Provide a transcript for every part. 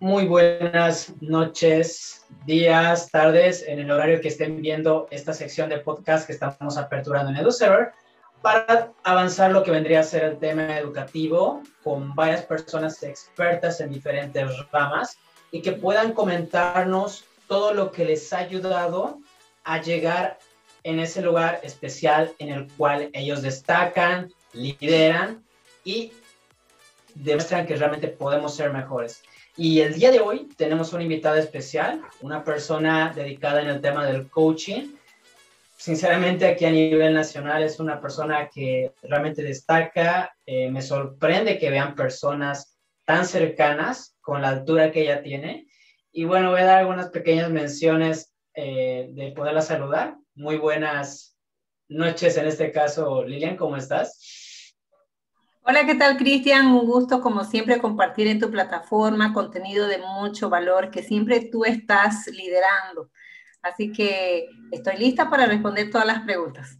Muy buenas noches, días, tardes, en el horario que estén viendo esta sección de podcast que estamos aperturando en EduServer para avanzar lo que vendría a ser el tema educativo con varias personas expertas en diferentes ramas y que puedan comentarnos todo lo que les ha ayudado a llegar en ese lugar especial en el cual ellos destacan, lideran y demuestran que realmente podemos ser mejores. Y el día de hoy tenemos una invitada especial, una persona dedicada en el tema del coaching. Sinceramente, aquí a nivel nacional es una persona que realmente destaca. Eh, me sorprende que vean personas tan cercanas con la altura que ella tiene. Y bueno, voy a dar algunas pequeñas menciones eh, de poderla saludar. Muy buenas noches en este caso, Lilian, ¿cómo estás? Hola, ¿qué tal, Cristian? Un gusto, como siempre, compartir en tu plataforma contenido de mucho valor que siempre tú estás liderando. Así que estoy lista para responder todas las preguntas.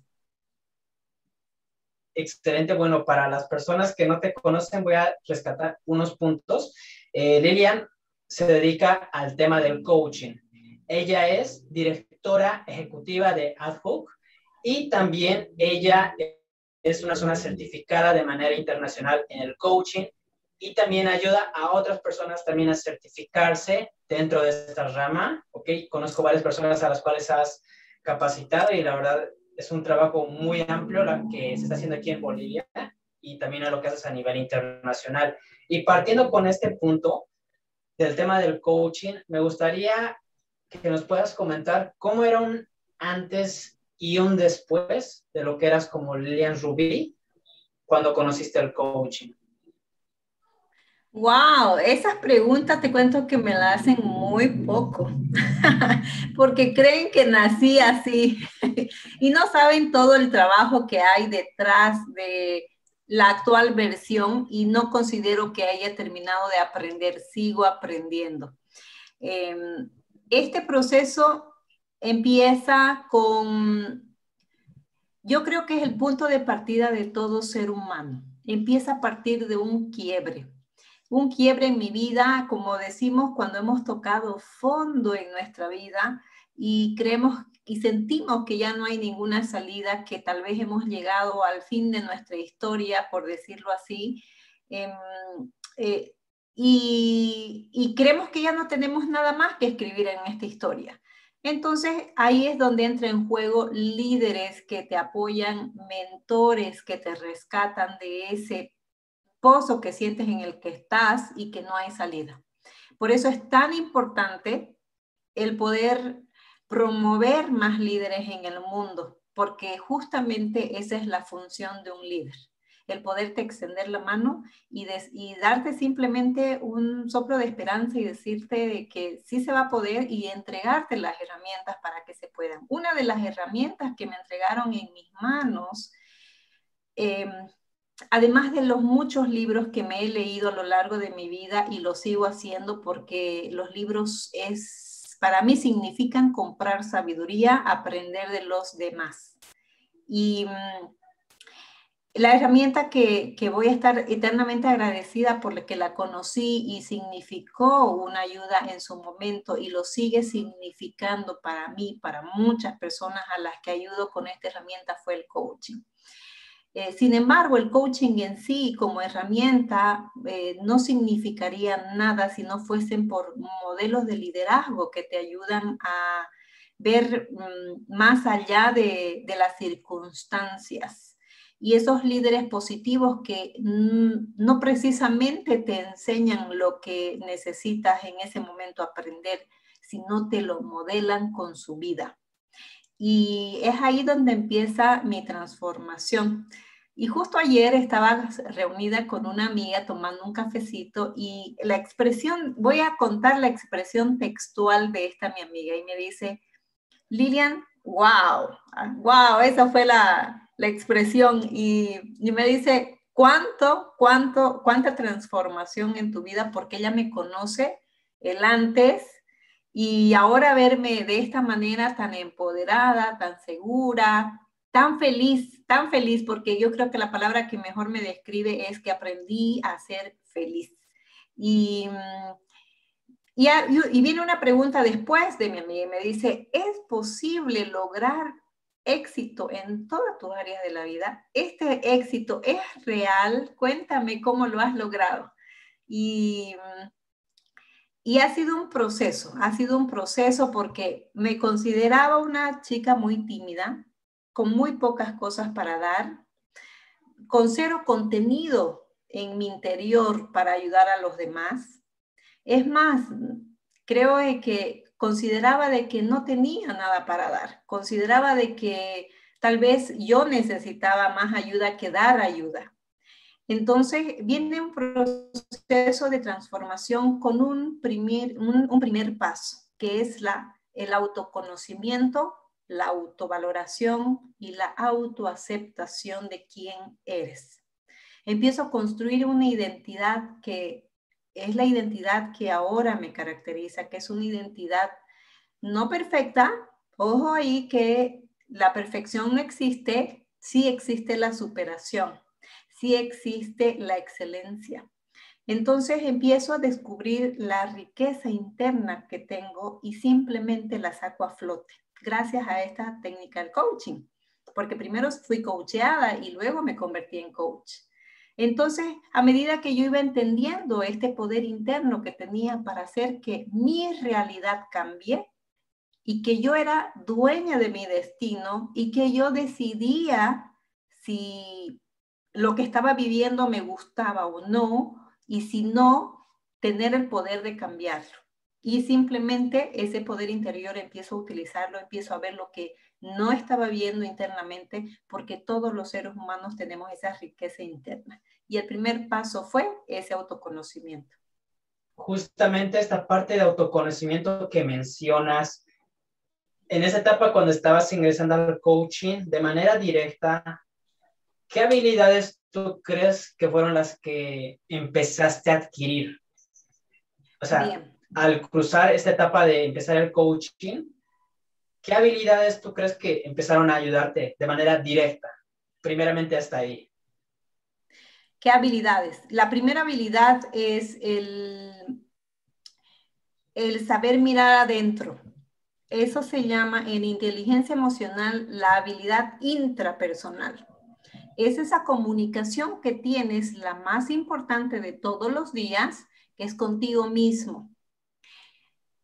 Excelente. Bueno, para las personas que no te conocen, voy a rescatar unos puntos. Eh, Lilian se dedica al tema del coaching. Ella es directora ejecutiva de AdHoc y también ella es una zona certificada de manera internacional en el coaching y también ayuda a otras personas también a certificarse dentro de esta rama, ¿ok? Conozco varias personas a las cuales has capacitado y la verdad es un trabajo muy amplio la que se está haciendo aquí en Bolivia y también a lo que haces a nivel internacional. Y partiendo con este punto del tema del coaching, me gustaría que nos puedas comentar cómo era un antes y un después de lo que eras como Lilian Rubí cuando conociste el coaching? Wow, esas preguntas te cuento que me las hacen muy poco, porque creen que nací así y no saben todo el trabajo que hay detrás de la actual versión y no considero que haya terminado de aprender, sigo aprendiendo. Em, este proceso empieza con, yo creo que es el punto de partida de todo ser humano. Empieza a partir de un quiebre. Un quiebre en mi vida, como decimos, cuando hemos tocado fondo en nuestra vida y creemos y sentimos que ya no hay ninguna salida, que tal vez hemos llegado al fin de nuestra historia, por decirlo así, em, eh, y, y, creemos que ya no tenemos nada más que escribir en esta historia. Entonces ahí es donde entra en juego líderes que te apoyan, mentores que te rescatan de ese pozo que sientes en el que estás y que no hay salida. Por eso es tan importante el poder promover más líderes en el mundo, porque justamente esa es la función de un líder el poderte extender la mano y, darte simplemente un soplo de esperanza y decirte de que sí se va a poder y entregarte las herramientas para que se puedan. Una de las herramientas que me entregaron en mis manos, em, además de los muchos libros que me he leído a lo largo de mi vida y lo sigo haciendo porque los libros es, para mí significan comprar sabiduría, aprender de los demás. Y mm, la herramienta que, voy a estar eternamente agradecida por la que la conocí y significó una ayuda en su momento y lo sigue significando para mí, para muchas personas a las que ayudo con esta herramienta fue el coaching. Eh, sin embargo, el coaching en sí como herramienta eh, no significaría nada si no fuesen por modelos de liderazgo que te ayudan a ver mm, más allá de las circunstancias y esos líderes positivos que no precisamente te enseñan lo que necesitas en ese momento aprender, sino te lo modelan con su vida. Y es ahí donde empieza mi transformación. Y justo ayer estaba reunida con una amiga tomando un cafecito y la expresión, voy a contar la expresión textual de esta mi amiga y me dice, Lilian, wow, wow, esa fue la, la expresión y, me dice, ¿cuánto, cuánto, cuánta transformación en tu vida? Porque ella me conoce el antes y ahora verme de esta manera tan empoderada, tan segura, tan feliz, tan feliz, porque yo creo que la palabra que mejor me describe es que aprendí a ser feliz. Y mm, y, viene una pregunta después de mi amiga y me dice, ¿es posible lograr éxito en todas tus áreas de la vida? ¿Este éxito es real? Cuéntame cómo lo has logrado. Y, y ha sido un proceso, ha sido un proceso porque me consideraba una chica muy tímida, con muy pocas cosas para dar, con cero contenido en mi interior para ayudar a los demás es más, creo que consideraba de que no tenía nada para dar, consideraba de que tal vez yo necesitaba más ayuda que dar ayuda. Entonces viene un proceso de transformación con un primer, un, primer paso, que es la, el autoconocimiento, la autovaloración y la autoaceptación de quién eres. Empiezo a construir una identidad que es la identidad que ahora me caracteriza, que es una identidad no perfecta. Ojo ahí que la perfección no existe, sí existe la superación, sí existe la excelencia. Entonces empiezo a descubrir la riqueza interna que tengo y simplemente la saco a flote gracias a esta técnica del coaching, porque primero fui coacheada y luego me convertí en coach. Entonces, a medida que yo iba entendiendo este poder interno que tenía para hacer que mi realidad cambie y que yo era dueña de mi destino y que yo decidía si lo que estaba viviendo me gustaba o no, y si no, tener el poder de cambiarlo. Y simplemente ese poder interior empiezo a utilizarlo, empiezo a ver lo que no estaba viendo internamente, porque todos los seres humanos tenemos esa riqueza interna. Y el primer paso fue ese autoconocimiento. Justamente esta parte de autoconocimiento que mencionas, en esa etapa cuando estabas ingresando al coaching de manera directa, ¿qué habilidades tú crees que fueron las que empezaste a adquirir? O sea, al cruzar esta etapa de empezar el coaching, ¿qué habilidades tú crees que empezaron a ayudarte de manera directa? Primeramente hasta ahí. ¿Qué habilidades? La primera habilidad es el, el saber mirar adentro. Eso se llama en inteligencia emocional la habilidad intrapersonal. Es esa comunicación que tienes, la más importante de todos los días, que es contigo mismo.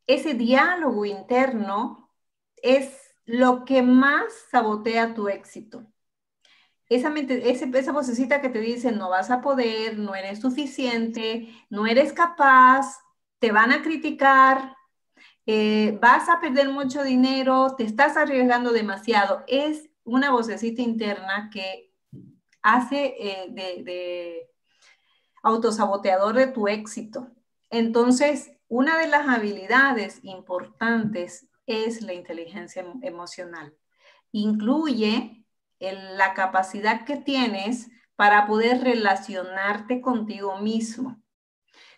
Ese diálogo interno es lo que más sabotea tu éxito esa, mente, esa vocecita que te dice no vas a poder, no eres suficiente, no eres capaz, te van a criticar, eh, vas a perder mucho dinero, te estás arriesgando demasiado. Es una vocecita interna que hace eh, de, de autosaboteador de tu éxito. Entonces, una de las habilidades importantes es la inteligencia emocional. Incluye la capacidad que tienes para poder relacionarte contigo mismo.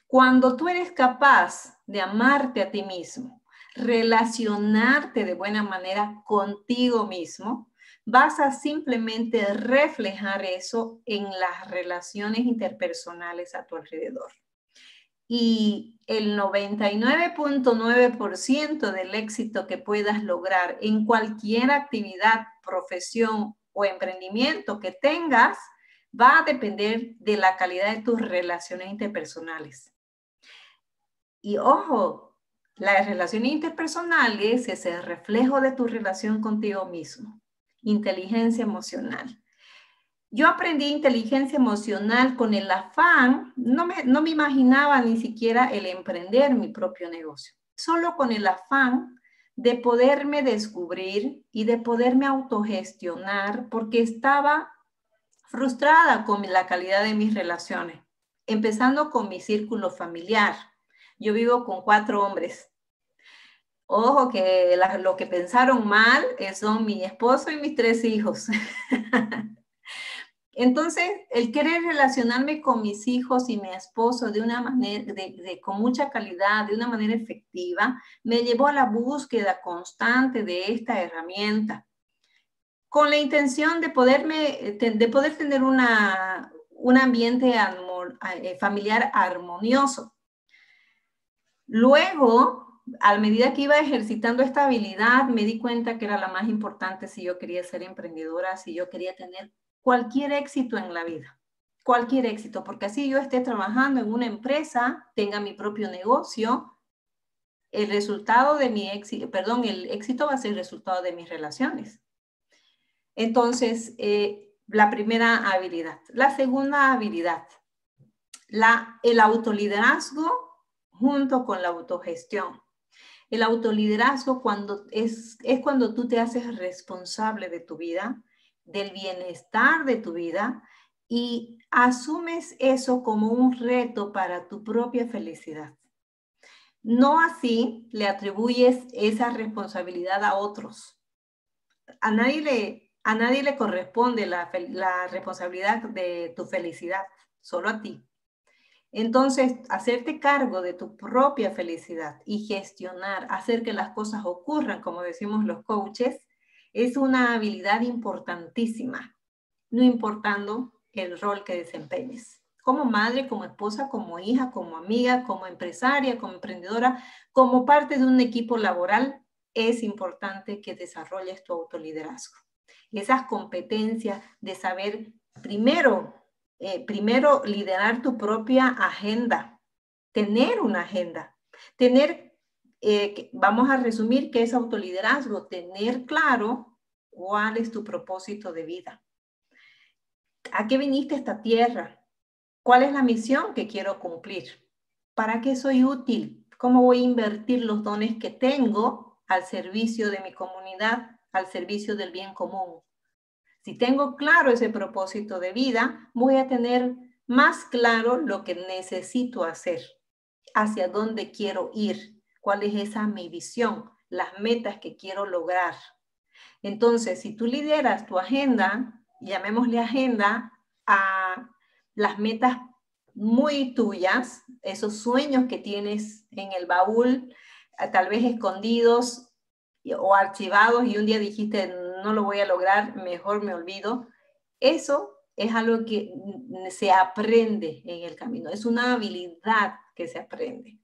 Cuando tú eres capaz de amarte a ti mismo, relacionarte de buena manera contigo mismo, vas a simplemente reflejar eso en las relaciones interpersonales a tu alrededor. Y el 99.9% del éxito que puedas lograr en cualquier actividad, profesión o emprendimiento que tengas va a depender de la calidad de tus relaciones interpersonales. Y ojo, las relaciones interpersonales es el reflejo de tu relación contigo mismo. Inteligencia emocional. Yo aprendí inteligencia emocional con el afán, no me, no me imaginaba ni siquiera el emprender mi propio negocio, solo con el afán de poderme descubrir y de poderme autogestionar porque estaba frustrada con la calidad de mis relaciones, empezando con mi círculo familiar. Yo vivo con cuatro hombres. Ojo que lo que pensaron mal son mi esposo y mis tres hijos. Entonces, el querer relacionarme con mis hijos y mi esposo de una manera, de, con mucha calidad, de una manera efectiva, me llevó a la búsqueda constante de esta herramienta, con la intención de, poderme, de poder tener una, un ambiente eh, familiar armonioso. Luego, a medida que iba ejercitando esta habilidad, me di cuenta que era la más importante si yo quería ser emprendedora, si yo quería tener cualquier éxito en la vida. Cualquier éxito, porque así yo esté trabajando en una empresa, tenga mi propio negocio, el resultado de mi éxito, perdón, el éxito va a ser el resultado de mis relaciones. Entonces, eh, la primera habilidad. La segunda habilidad, la, el autoliderazgo junto con la autogestión. El autoliderazgo cuando es, es cuando tú te haces responsable de tu vida, del bienestar de tu vida y asumes eso como un reto para tu propia felicidad. No así le atribuyes esa responsabilidad a otros. A nadie le, a nadie le corresponde la, la responsabilidad de tu felicidad, solo a ti. Entonces, hacerte cargo de tu propia felicidad y gestionar, hacer que las cosas ocurran, como decimos los coaches, es una habilidad importantísima, no importando el rol que desempeñes. Como madre, como esposa, como hija, como amiga, como empresaria, como emprendedora, como parte de un equipo laboral, es importante que desarrolles tu autoliderazgo. Esas competencias de saber primero, eh, primero liderar tu propia agenda, tener una agenda, tener eh, vamos a resumir qué es autoliderazgo, tener claro cuál es tu propósito de vida. ¿A qué viniste esta tierra? ¿Cuál es la misión que quiero cumplir? ¿Para qué soy útil? ¿Cómo voy a invertir los dones que tengo al servicio de mi comunidad, al servicio del bien común? Si tengo claro ese propósito de vida, voy a tener más claro lo que necesito hacer, hacia dónde quiero ir cuál es esa mi visión, las metas que quiero lograr. Entonces, si tú lideras tu agenda, llamémosle agenda a las metas muy tuyas, esos sueños que tienes en el baúl, tal vez escondidos o archivados y un día dijiste, no lo voy a lograr, mejor me olvido. Eso es algo que se aprende en el camino, es una habilidad que se aprende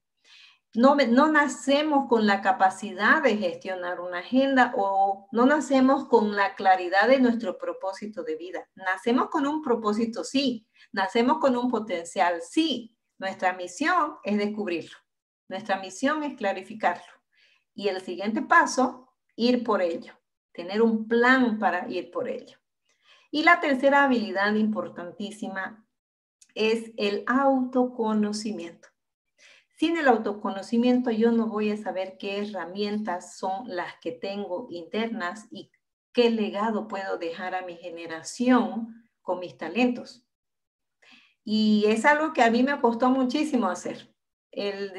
no, nacemos con la capacidad de gestionar una agenda o no nacemos con la claridad de nuestro propósito de vida. Nacemos con un propósito, sí. Nacemos con un potencial, sí. Nuestra misión es descubrirlo. Nuestra misión es clarificarlo. Y el siguiente paso, ir por ello. Tener un plan para ir por ello. Y la tercera habilidad importantísima es el autoconocimiento. Sin el autoconocimiento yo no voy a saber qué herramientas son las que tengo internas y qué legado puedo dejar a mi generación con mis talentos. Y es algo que a mí me costó muchísimo hacer. El,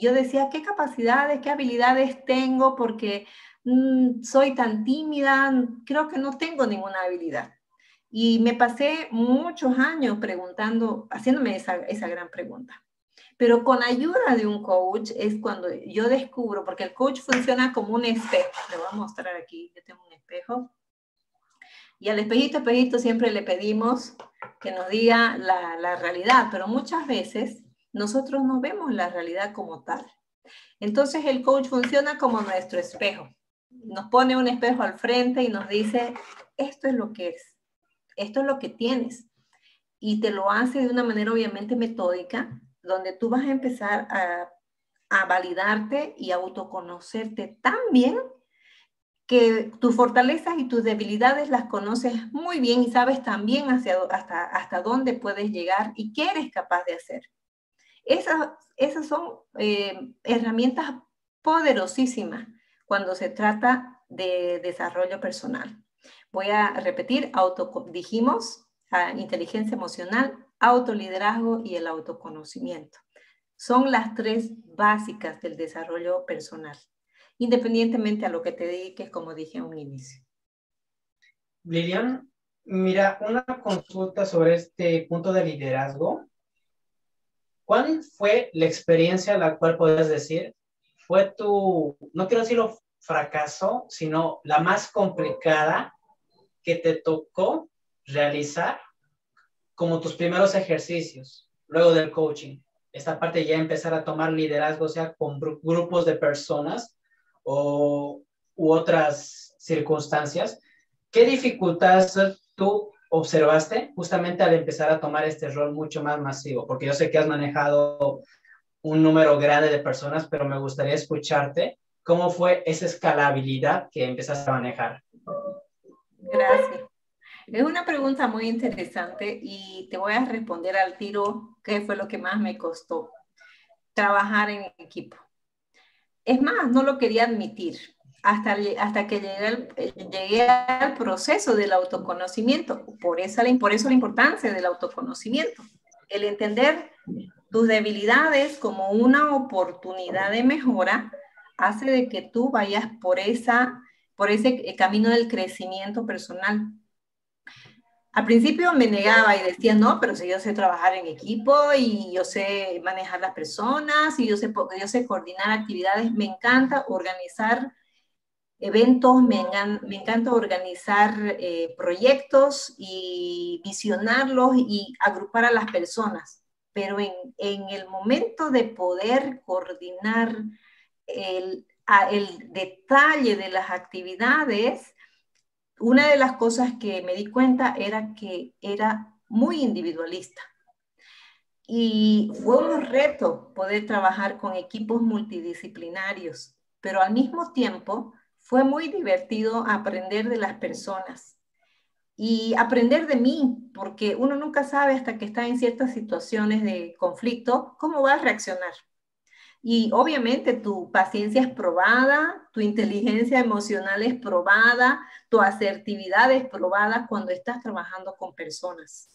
yo decía, ¿qué capacidades, qué habilidades tengo? Porque mm, soy tan tímida, creo que no tengo ninguna habilidad. Y me pasé muchos años preguntando, haciéndome esa, esa gran pregunta. Pero con ayuda de un coach es cuando yo descubro, porque el coach funciona como un espejo. Le voy a mostrar aquí, yo tengo un espejo. Y al espejito, espejito siempre le pedimos que nos diga la, la realidad, pero muchas veces nosotros no vemos la realidad como tal. Entonces el coach funciona como nuestro espejo. Nos pone un espejo al frente y nos dice, esto es lo que es, esto es lo que tienes. Y te lo hace de una manera obviamente metódica, donde tú vas a empezar a, validarte y autoconocerte tan bien que tus fortalezas y tus debilidades las conoces muy bien y sabes también hacia, hasta, hasta dónde puedes llegar y qué eres capaz de hacer. Esas, esas son eh, herramientas poderosísimas cuando se trata de desarrollo personal. Voy a repetir, auto, dijimos, inteligencia emocional, autoliderazgo y el autoconocimiento. Son las tres básicas del desarrollo personal, independientemente a lo que te dediques, como dije a un inicio. Lilian, mira, una consulta sobre este punto de liderazgo. ¿Cuál fue la experiencia a la cual puedes decir fue tu, no quiero decirlo fracaso, sino la más complicada que te tocó realizar como tus primeros ejercicios, luego del coaching? esta parte ya empezar a tomar liderazgo, sea con grupos de personas o u otras circunstancias, ¿qué dificultades tú observaste justamente al empezar a tomar este rol mucho más masivo? Porque yo sé que has manejado un número grande de personas, pero me gustaría escucharte cómo fue esa escalabilidad que empezaste a manejar. Gracias. Es una pregunta muy interesante y te voy a responder al tiro qué fue lo que más me costó. Trabajar en equipo. Es más, no lo quería admitir hasta, hasta que llegué al, proceso del autoconocimiento. Por, esa, por eso la importancia del autoconocimiento. El entender tus debilidades como una oportunidad de mejora hace de que tú vayas por, esa, por ese camino del crecimiento personal. Al principio me negaba y decía, no, pero si yo sé trabajar en equipo y yo sé manejar las personas y yo sé, yo sé coordinar actividades, me encanta organizar eventos, me, encanta organizar eh, proyectos y visionarlos y agrupar a las personas. Pero en, en el momento de poder coordinar el, el detalle de las actividades, una de las cosas que me di cuenta era que era muy individualista. Y fue un reto poder trabajar con equipos multidisciplinarios, pero al mismo tiempo fue muy divertido aprender de las personas y aprender de mí, porque uno nunca sabe hasta que está en ciertas situaciones de conflicto cómo va a reaccionar. Y obviamente tu paciencia es probada, tu inteligencia emocional es probada, tu asertividad es probada cuando estás trabajando con personas.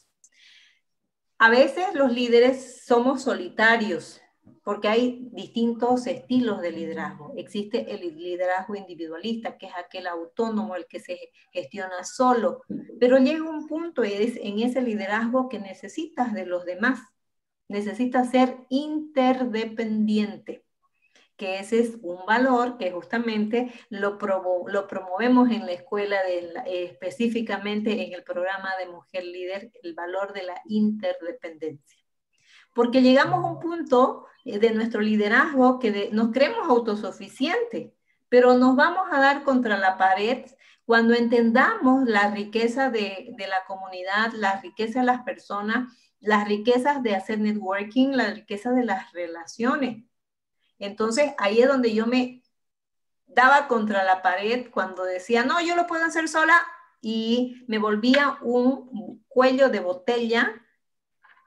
A veces los líderes somos solitarios porque hay distintos estilos de liderazgo. Existe el liderazgo individualista, que es aquel autónomo, el que se gestiona solo, pero llega un punto en ese liderazgo que necesitas de los demás necesita ser interdependiente, que ese es un valor que justamente lo, lo promovemos en la escuela, específicamente en el programa de Mujer Líder, el valor de la interdependencia. Porque llegamos a un punto eh, de nuestro liderazgo que nos creemos autosuficientes, pero nos vamos a dar contra la pared cuando entendamos la riqueza de, de la comunidad, la riqueza de las personas las riquezas de hacer networking, la riqueza de las relaciones. Entonces, ahí es donde yo me daba contra la pared cuando decía, no, yo lo puedo hacer sola y me volvía un cuello de botella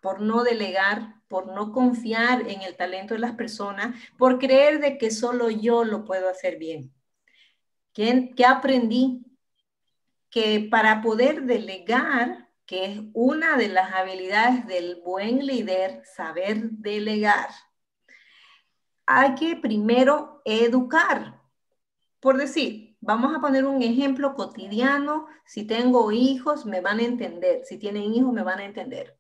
por no delegar, por no confiar en el talento de las personas, por creer de que solo yo lo puedo hacer bien. ¿Qué, qué aprendí? Que para poder delegar que es una de las habilidades del buen líder, saber delegar. Hay que primero educar. Por decir, vamos a poner un ejemplo cotidiano. Si tengo hijos, me van a entender. Si tienen hijos, me van a entender.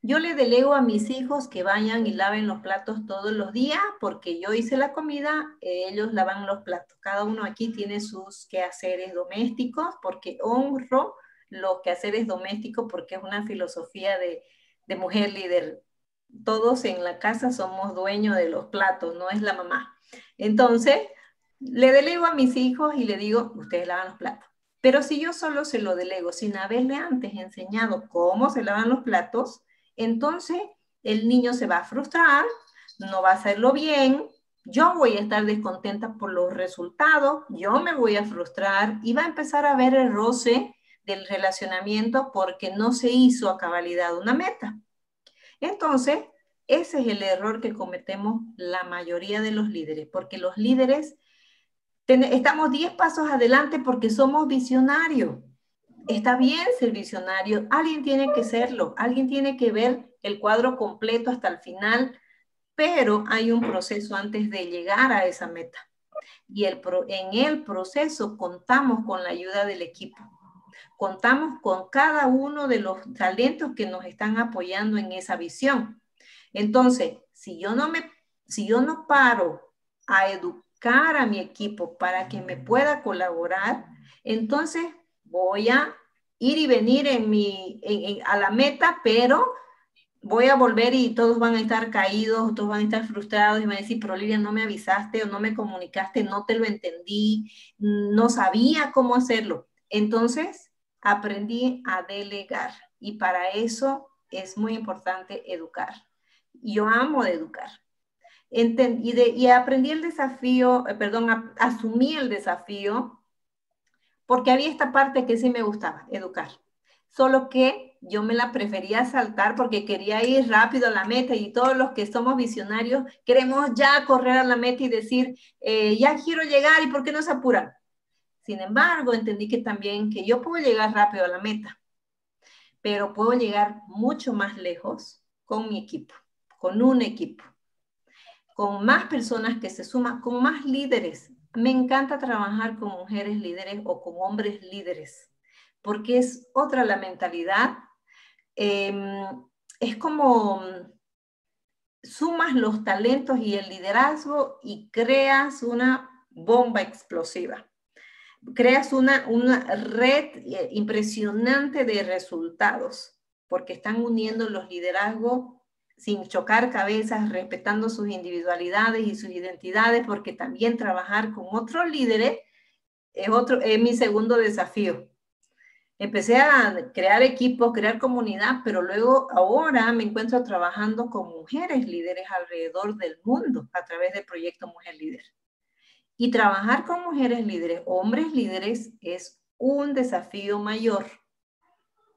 Yo le delego a mis hijos que vayan y laven los platos todos los días porque yo hice la comida, ellos lavan los platos. Cada uno aquí tiene sus quehaceres domésticos porque honro los quehaceres domésticos porque es una filosofía de, de mujer líder. Todos en la casa somos dueños de los platos, no es la mamá. Entonces, le delego a mis hijos y le digo, ustedes lavan los platos. Pero si yo solo se lo delego sin haberle antes enseñado cómo se lavan los platos, entonces el niño se va a frustrar, no va a hacerlo bien, yo voy a estar descontenta por los resultados, yo me voy a frustrar y va a empezar a ver el roce del relacionamiento porque no se hizo a cabalidad una meta. Entonces, ese es el error que cometemos la mayoría de los líderes, porque los líderes estamos 10 pasos adelante porque somos visionarios. Está bien ser visionario, alguien tiene que serlo, alguien tiene que ver el cuadro completo hasta el final, pero hay un proceso antes de llegar a esa meta. Y el en el proceso contamos con la ayuda del equipo contamos con cada uno de los talentos que nos están apoyando en esa visión. Entonces, si yo no me, si yo no paro a educar a mi equipo para que me pueda colaborar, entonces voy a ir y venir en mi, a la meta, pero voy a volver y todos van a estar caídos, todos van a estar frustrados y van a decir, pero Lidia, no me avisaste o no me comunicaste, no te lo entendí, no sabía cómo hacerlo. Entonces, aprendí a delegar y para eso es muy importante educar. Yo amo educar. y, aprendí el desafío, eh, perdón, asumí el desafío porque había esta parte que sí me gustaba, educar. Solo que yo me la prefería saltar porque quería ir rápido a la meta y todos los que somos visionarios queremos ya correr a la meta y decir, eh, ya quiero llegar y por qué no se apuran. Sin embargo, entendí que también que yo puedo llegar rápido a la meta, pero puedo llegar mucho más lejos con mi equipo, con un equipo, con más personas que se suman, con más líderes. Me encanta trabajar con mujeres líderes o con hombres líderes, porque es otra la mentalidad. Em, es como sumas los talentos y el liderazgo y creas una bomba explosiva creas una, una red eh, impresionante de resultados, porque están uniendo los liderazgos sin chocar cabezas, respetando sus individualidades y sus identidades, porque también trabajar con otros líderes es, otro, es mi segundo desafío. Empecé a crear equipos, crear comunidad, pero luego ahora me encuentro trabajando con mujeres líderes alrededor del mundo a través del proyecto Mujer Líder. Y trabajar con mujeres líderes, hombres líderes, es un desafío mayor,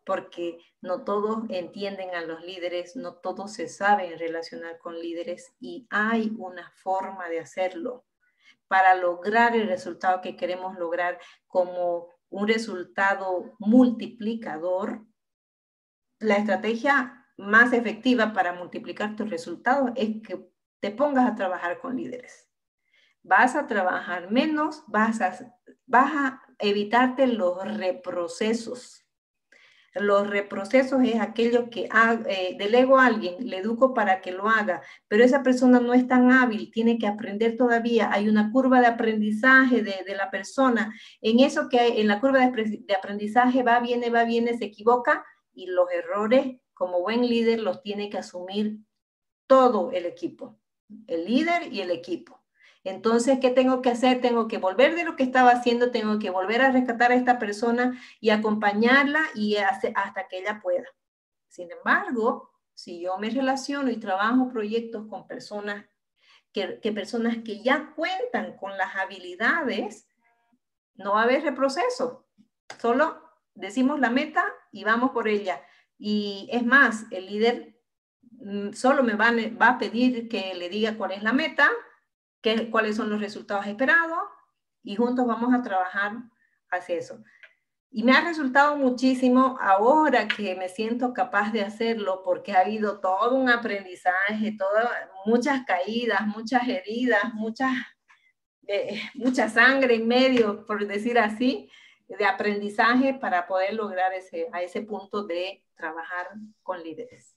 porque no todos entienden a los líderes, no todos se saben relacionar con líderes y hay una forma de hacerlo para lograr el resultado que queremos lograr como un resultado multiplicador. La estrategia más efectiva para multiplicar tus resultados es que te pongas a trabajar con líderes vas a trabajar menos, vas a, vas a evitarte los reprocesos. Los reprocesos es aquello que eh, delego a alguien, le educo para que lo haga, pero esa persona no es tan hábil, tiene que aprender todavía. Hay una curva de aprendizaje de, de la persona. En eso que hay, en la curva de, de aprendizaje va, viene, va, viene, se equivoca y los errores, como buen líder, los tiene que asumir todo el equipo, el líder y el equipo. Entonces, ¿qué tengo que hacer? Tengo que volver de lo que estaba haciendo, tengo que volver a rescatar a esta persona y acompañarla y hasta que ella pueda. Sin embargo, si yo me relaciono y trabajo proyectos con personas que, que personas que ya cuentan con las habilidades, no va a haber reproceso. Solo decimos la meta y vamos por ella. Y es más, el líder mm, solo me va, va a pedir que le diga cuál es la meta, qué, cuáles son los resultados esperados y juntos vamos a trabajar hacia eso. Y me ha resultado muchísimo ahora que me siento capaz de hacerlo porque ha habido todo un aprendizaje, todas, muchas caídas, muchas heridas, muchas, eh, mucha sangre en medio, por decir así, de aprendizaje para poder lograr ese, a ese punto de trabajar con líderes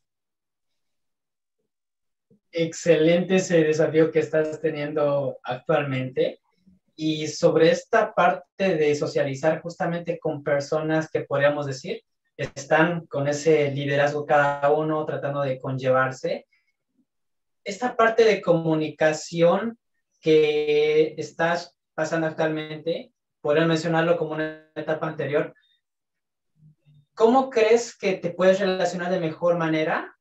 excelente ese desafío que estás teniendo actualmente. Y sobre esta parte de socializar justamente con personas que podríamos decir están con ese liderazgo cada uno tratando de conllevarse. Esta parte de comunicación que estás pasando actualmente, podrían mencionarlo como una etapa anterior. ¿Cómo crees que te puedes relacionar de mejor manera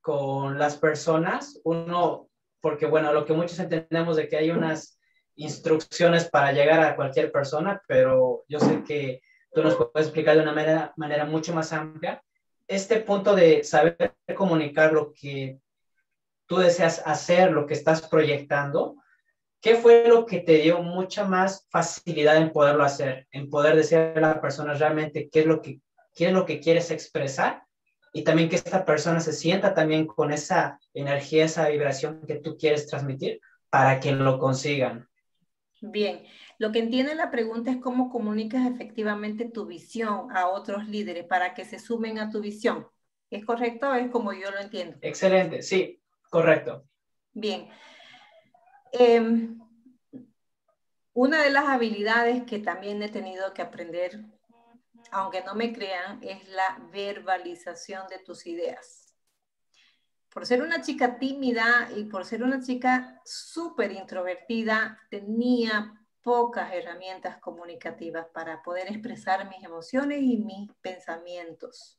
con las personas, uno, porque bueno, lo que muchos entendemos de que hay unas instrucciones para llegar a cualquier persona, pero yo sé que tú nos puedes explicar de una manera, manera mucho más amplia. Este punto de saber comunicar lo que tú deseas hacer, lo que estás proyectando, ¿qué fue lo que te dio mucha más facilidad en poderlo hacer, en poder decir a la persona realmente qué es lo que, qué es lo que quieres expresar y también que esta persona se sienta también con esa energía, esa vibración que tú quieres transmitir para que lo consigan. Bien, lo que entiende la pregunta es cómo comunicas efectivamente tu visión a otros líderes para que se sumen a tu visión. ¿Es correcto? Es como yo lo entiendo. Excelente, sí, correcto. Bien. Em, una de las habilidades que también he tenido que aprender aunque no me crean, es la verbalización de tus ideas. por ser una chica tímida y por ser una chica súper introvertida, tenía pocas herramientas comunicativas para poder expresar mis emociones y mis pensamientos.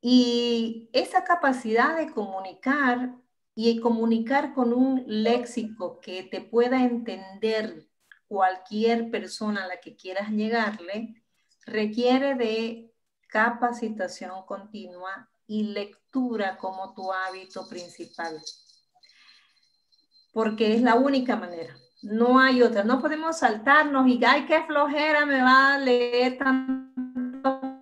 Y esa capacidad de comunicar y comunicar con un léxico que te pueda entender cualquier persona a la que quieras llegarle, requiere de capacitación continua y lectura como tu hábito principal. Porque es la única manera. No hay otra. No podemos saltarnos y, ay, qué flojera me va a leer tanto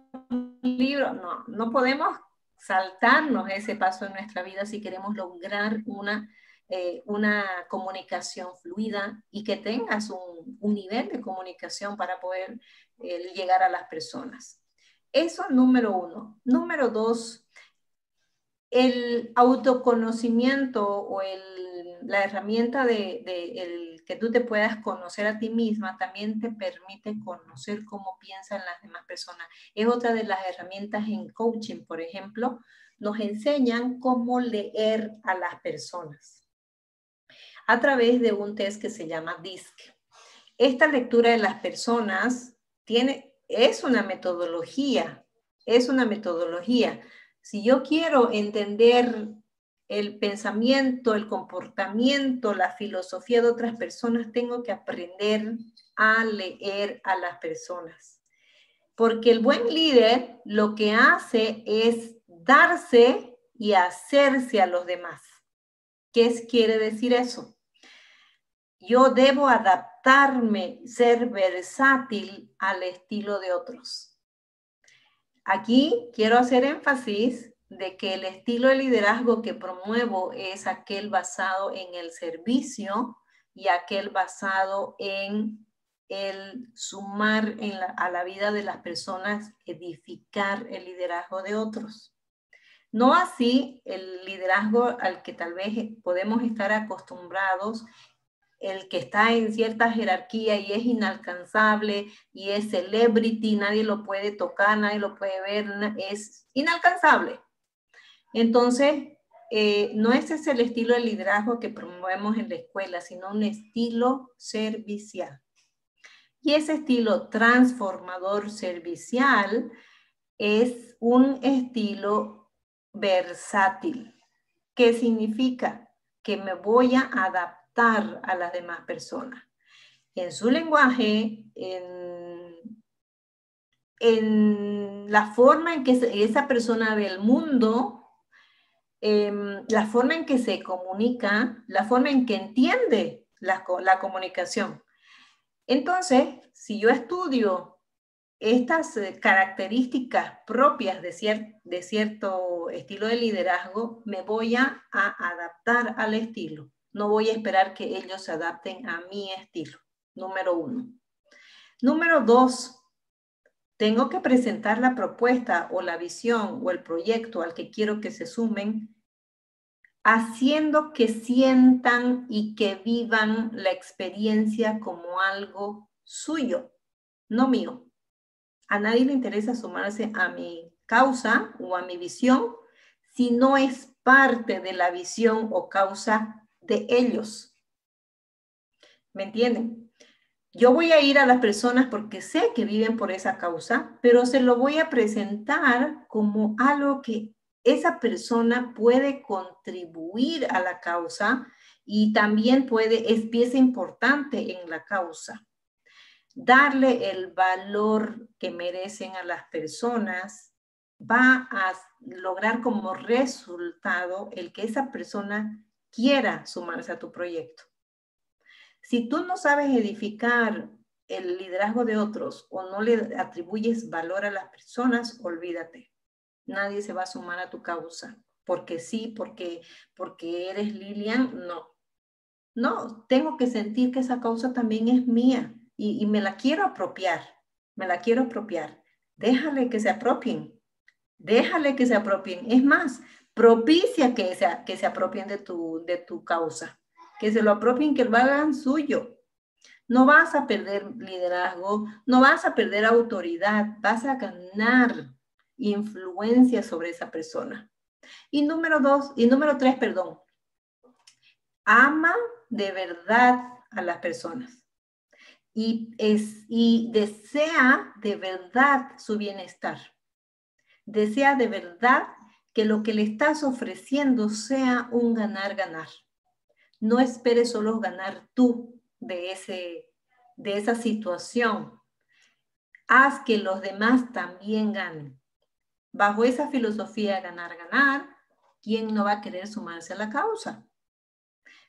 libro. No, no podemos saltarnos ese paso en nuestra vida si queremos lograr una, eh, una comunicación fluida y que tengas un, un nivel de comunicación para poder eh, llegar a las personas. Eso número uno. Número dos, el autoconocimiento o la herramienta de, que tú te puedas conocer a ti misma también te permite conocer cómo piensan las demás personas. Es otra de las herramientas en coaching, por ejemplo, nos enseñan cómo leer a las personas a través de un test que se llama DISC. Esta lectura de las personas tiene, es una metodología, es una metodología si yo quiero entender el pensamiento, el comportamiento, la filosofía de otras personas, tengo que aprender a leer a las personas. Porque el buen líder lo que hace es darse y hacerse a los demás. ¿Qué quiere decir eso? Yo debo ser versátil al estilo de otros. Aquí quiero hacer énfasis de que el estilo de liderazgo que promuevo es aquel basado en el servicio y aquel basado en el sumar a la vida de las personas, edificar el liderazgo de otros. No así el liderazgo al que tal vez podemos estar acostumbrados el que está en cierta jerarquía y es inalcanzable y es celebrity, nadie lo puede tocar, nadie lo puede ver, es inalcanzable. Entonces, eh, no ese es el estilo de liderazgo que promovemos en la escuela, sino un estilo servicial. Y ese estilo transformador servicial es un estilo versátil. ¿Qué significa? Que me voy a adaptar a las demás personas. En su lenguaje, en, la forma en que esa persona ve el mundo, em, la forma en que se comunica, la forma en que entiende la, la comunicación. Entonces, si yo estudio estas eh, características propias de, cierto estilo de liderazgo, me voy a, adaptar al estilo. No voy a esperar que ellos se adapten a mi estilo, número uno. Número dos, tengo que presentar la propuesta o la visión o el proyecto al que quiero que se sumen, haciendo que sientan y que vivan la experiencia como algo suyo, no mío. A nadie le interesa sumarse a mi causa o a mi visión si no es parte de la visión o causa de ellos. ¿Me entienden? Yo voy a ir a las personas porque sé que viven por esa causa, pero se lo voy a presentar como algo que esa persona puede contribuir a la causa y también puede, es pieza importante en la causa. Darle el valor que merecen a las personas va a lograr como resultado el que esa persona quiera sumarse a tu proyecto. Si tú no sabes edificar el liderazgo de otros o no le atribuyes valor a las personas, olvídate. Nadie se va a sumar a tu causa. Porque sí, porque, porque eres Lilian, no. No, tengo que sentir que esa causa también es mía y, y me la quiero apropiar. Me la quiero apropiar. Déjale que se apropien. Déjale que se apropien. Es más, propicia que se, que se apropien de tu, de tu causa, que se lo apropien, que lo hagan suyo. No vas a perder liderazgo, no vas a perder autoridad, vas a ganar influencia sobre esa persona. Y número dos, y número tres, perdón, ama de verdad a las personas y, es, y desea de verdad su bienestar. Desea de verdad que lo que le estás ofreciendo sea un ganar-ganar. No esperes solo ganar tú de, ese, de esa situación. Haz que los demás también ganen. Bajo esa filosofía ganar-ganar, ¿quién no va a querer sumarse a la causa?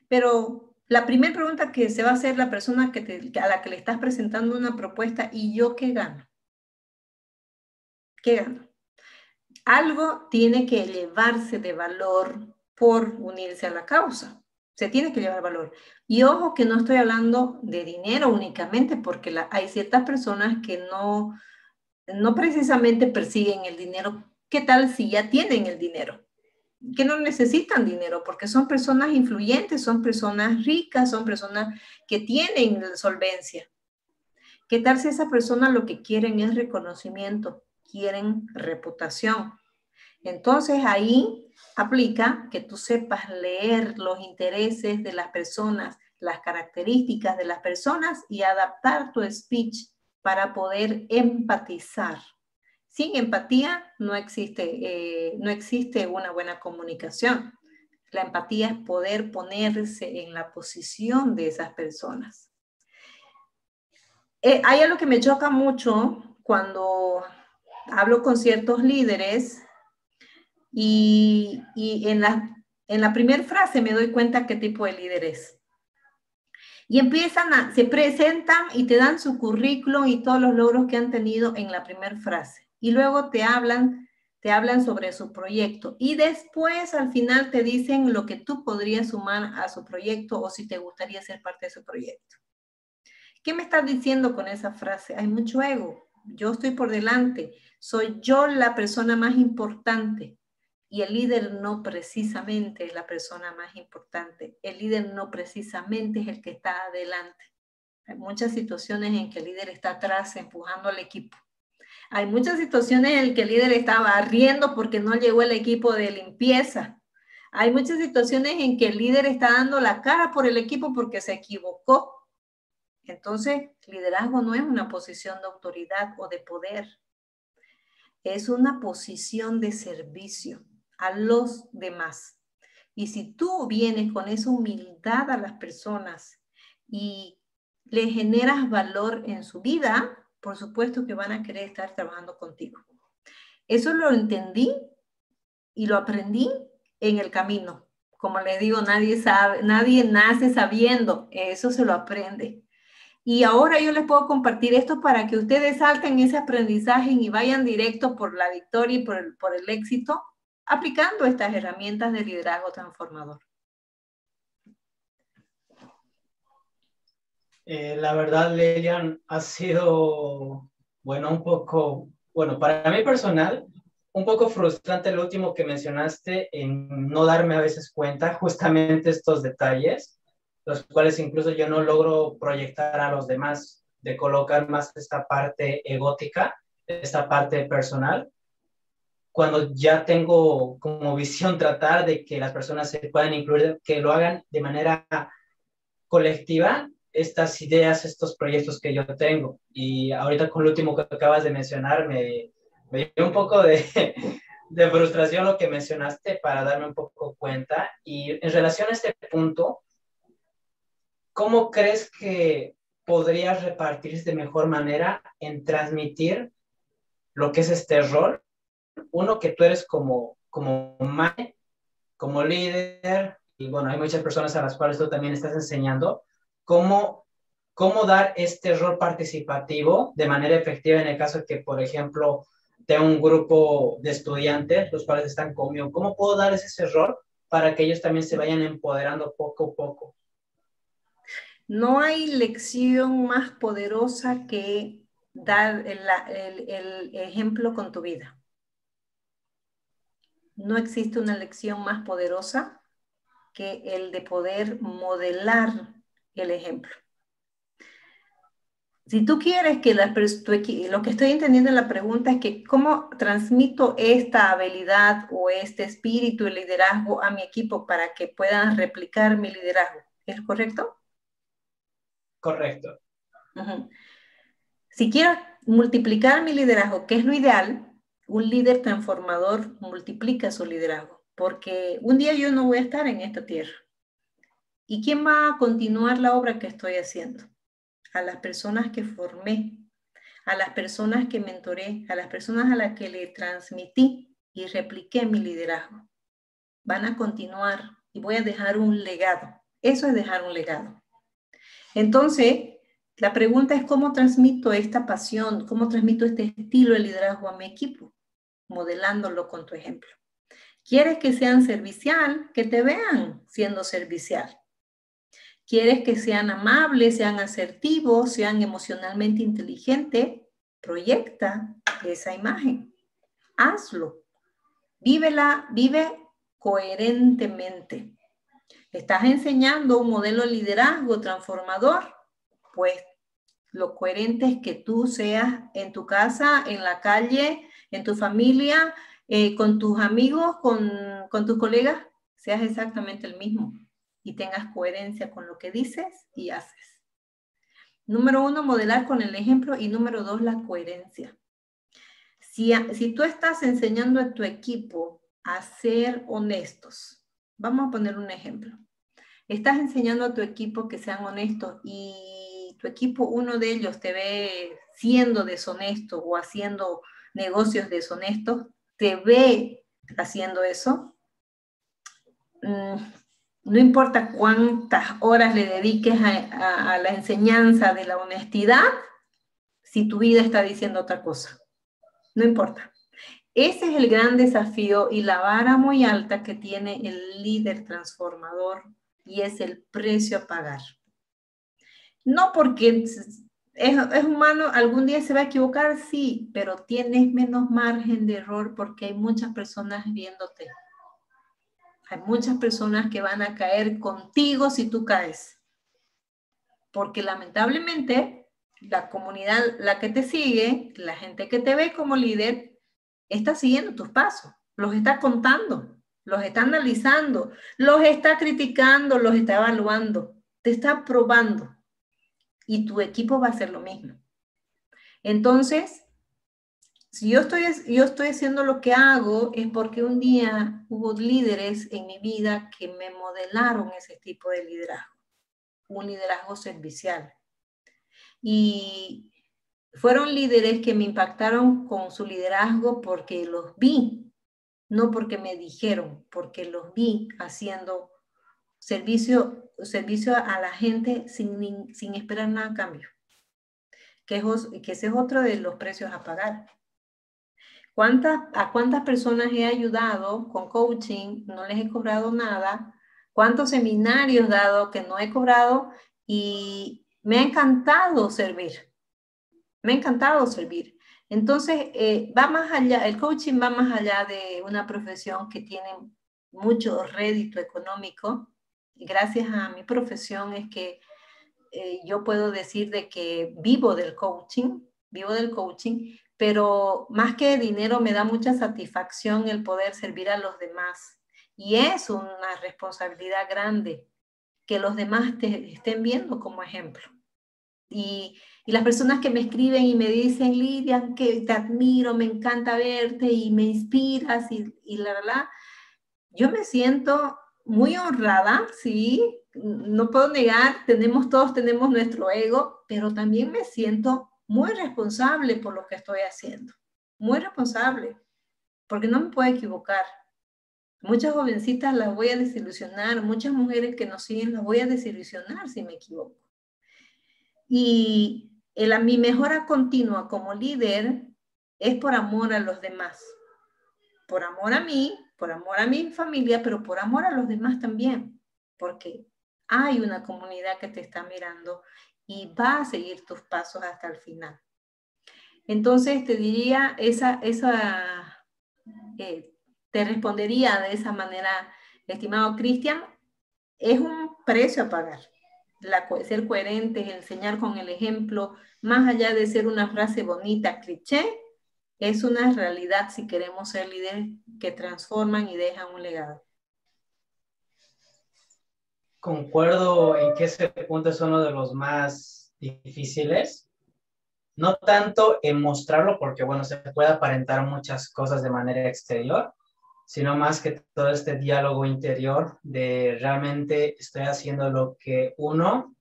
Pero la primera pregunta que se va a hacer la persona a la que le estás presentando una propuesta, ¿y yo qué gano? ¿Qué gano? Algo tiene que elevarse de valor por unirse a la causa. Se tiene que llevar valor. Y ojo que no estoy hablando de dinero únicamente, porque hay ciertas personas que no, no precisamente persiguen el dinero. ¿Qué tal si ya tienen el dinero? que no necesitan dinero porque son personas influyentes, son personas ricas, son personas que tienen solvencia. ¿Qué tal si esa persona lo que quieren es reconocimiento, quieren reputación? Entonces ahí aplica que tú sepas leer los intereses de las personas, las características de las personas y adaptar tu speech para poder empatizar sin empatía no existe, eh, no existe una buena comunicación. La empatía es poder ponerse en la posición de esas personas. Eh, hay algo que me choca mucho cuando hablo con ciertos líderes y, en, la, en la primera frase me doy cuenta qué tipo de líder es. Y empiezan a, se presentan y te dan su currículum y todos los logros que han tenido en la primera frase y luego te hablan, te hablan sobre su proyecto y después al final te dicen lo que tú podrías sumar a su proyecto o si te gustaría ser parte de su proyecto. ¿Qué me estás diciendo con esa frase? Hay mucho ego. Yo estoy por delante. Soy yo la persona más importante. Y el líder no precisamente es la persona más importante. El líder no precisamente es el que está adelante. Hay muchas situaciones en que el líder está atrás empujando al equipo. Hay muchas situaciones en que el líder estaba riendo porque no llegó el equipo de limpieza. Hay muchas situaciones en que el líder está dando la cara por el equipo porque se equivocó. Entonces, liderazgo no es una posición de autoridad o de poder. Es una posición de servicio a los demás. Y si tú vienes con esa humildad a las personas y le generas valor en su vida, por supuesto que van a querer estar trabajando contigo. Eso lo entendí y lo aprendí en el camino. Como les digo, nadie sabe, nadie nace sabiendo, eso se lo aprende. Y ahora yo les puedo compartir esto para que ustedes salten ese aprendizaje y vayan directo por la victoria y por el, por el éxito, aplicando estas herramientas de liderazgo transformador. Eh, la verdad, Lilian, ha sido, bueno, un poco, bueno, para mí personal, un poco frustrante lo último que mencionaste en no darme a veces cuenta justamente estos detalles, los cuales incluso yo no logro proyectar a los demás, de colocar más esta parte egótica, esta parte personal, cuando ya tengo como visión tratar de que las personas se puedan incluir, que lo hagan de manera colectiva estas ideas, estos proyectos que yo tengo. Y ahorita con lo último que acabas de mencionar, me, me dio un poco de, de frustración lo que mencionaste para darme un poco cuenta. Y en relación a este punto, ¿cómo crees que podrías repartirse de mejor manera en transmitir lo que es este rol? Uno, que tú eres como, como, como líder, y bueno, hay muchas personas a las cuales tú también estás enseñando, cómo, cómo dar este rol participativo de manera efectiva en el caso de que, por ejemplo, tenga un grupo de estudiantes, los cuales están conmigo, ¿cómo puedo dar ese rol para que ellos también se vayan empoderando poco a poco? No hay lección más poderosa que dar el, ejemplo con tu vida. No existe una lección más poderosa que el de poder modelar el ejemplo. si tú quieres que la, lo que estoy entendiendo en la pregunta es que cómo transmito esta habilidad o este espíritu de liderazgo a mi equipo para que puedan replicar mi liderazgo. ¿Es correcto? Correcto. Si quiero multiplicar mi liderazgo, que es lo ideal, un líder transformador multiplica su liderazgo, porque un día yo no voy a estar en esta tierra. ¿Y quién va a continuar la obra que estoy haciendo? a las personas que formé, a las personas que mentoré, a las personas a las que le transmití y repliqué mi liderazgo. Van a continuar y voy a dejar un legado. Eso es dejar un legado. Entonces, la pregunta es cómo transmito esta pasión, cómo transmito este estilo de liderazgo a mi equipo, modelándolo con tu ejemplo. ¿Quieres que sean servicial? Que te vean siendo servicial. ¿Quieres que sean amables, sean asertivos, sean emocionalmente inteligentes? Proyecta esa imagen. Hazlo. Vívela, vive coherentemente. ¿Estás enseñando un modelo de liderazgo transformador? Pues lo coherente es que tú seas en tu casa, en la calle, en tu familia, eh, con tus amigos, con, con tus colegas, seas exactamente el mismo y tengas coherencia con lo que dices y haces. Número uno, modelar con el ejemplo y número dos, la coherencia. Si, si tú estás enseñando a tu equipo a ser honestos, vamos a poner un ejemplo. Estás enseñando a tu equipo que sean honestos y tu equipo, uno de ellos te ve siendo deshonesto o haciendo negocios deshonestos, te ve haciendo eso, mm, no importa cuántas horas le dediques a, la enseñanza de la honestidad, si tu vida está diciendo otra cosa. No importa. Ese es el gran desafío y la vara muy alta que tiene el líder transformador y es el precio a pagar. No porque es, es, humano, algún día se va a equivocar, sí, pero tienes menos margen de error porque hay muchas personas viéndote. Hay muchas personas que van a caer contigo si tú caes. Porque lamentablemente la comunidad, la que te sigue, la gente que te ve como líder, está siguiendo tus pasos, los está contando, los está analizando, los está criticando, los está evaluando, te está probando. Y tu equipo va a hacer lo mismo. Entonces, si yo estoy, yo estoy haciendo lo que hago es porque un día hubo líderes en mi vida que me modelaron ese tipo de liderazgo, un liderazgo servicial. Y fueron líderes que me impactaron con su liderazgo porque los vi, no porque me dijeron, porque los vi haciendo servicio, servicio a la gente sin, sin esperar nada a cambio. Que, que ese es otro de los precios a pagar ¿A cuántas personas he ayudado con coaching? No les he cobrado nada. ¿Cuántos seminarios he dado que no he cobrado? Y me ha encantado servir. Me ha encantado servir. Entonces, eh, va más allá, el coaching va más allá de una profesión que tiene mucho rédito económico. Gracias a mi profesión es que eh, yo puedo decir de que vivo del coaching, vivo del coaching, pero más que dinero me da mucha satisfacción el poder servir a los demás. Y es una responsabilidad grande que los demás te estén viendo como ejemplo. Y, las personas que me escriben y me dicen, Lidia, que te admiro, me encanta verte y me inspiras y, y la verdad, yo me siento muy honrada, sí, no puedo negar, tenemos todos tenemos nuestro ego, pero también me siento muy responsable por lo que estoy haciendo, muy responsable, porque no me puedo equivocar. Muchas jovencitas las voy a desilusionar, muchas mujeres que nos siguen las voy a desilusionar si me equivoco. Y el, mi mejora continua como líder es por amor a los demás, por amor a mí, por amor a mi familia, pero por amor a los demás también, porque hay una comunidad que te está mirando y va a seguir tus pasos hasta el final. Entonces te diría, esa, esa, eh, te respondería de esa manera, estimado Cristian, es un precio a pagar. ser coherentes, enseñar con el ejemplo, más allá de ser una frase bonita, cliché, es una realidad si queremos ser líderes que transforman y dejan un legado. Concuerdo en que ese punto es uno de los más difíciles. No tanto en mostrarlo, porque bueno, se puede aparentar muchas cosas de manera exterior, sino más que todo este diálogo interior de realmente estoy haciendo lo que uno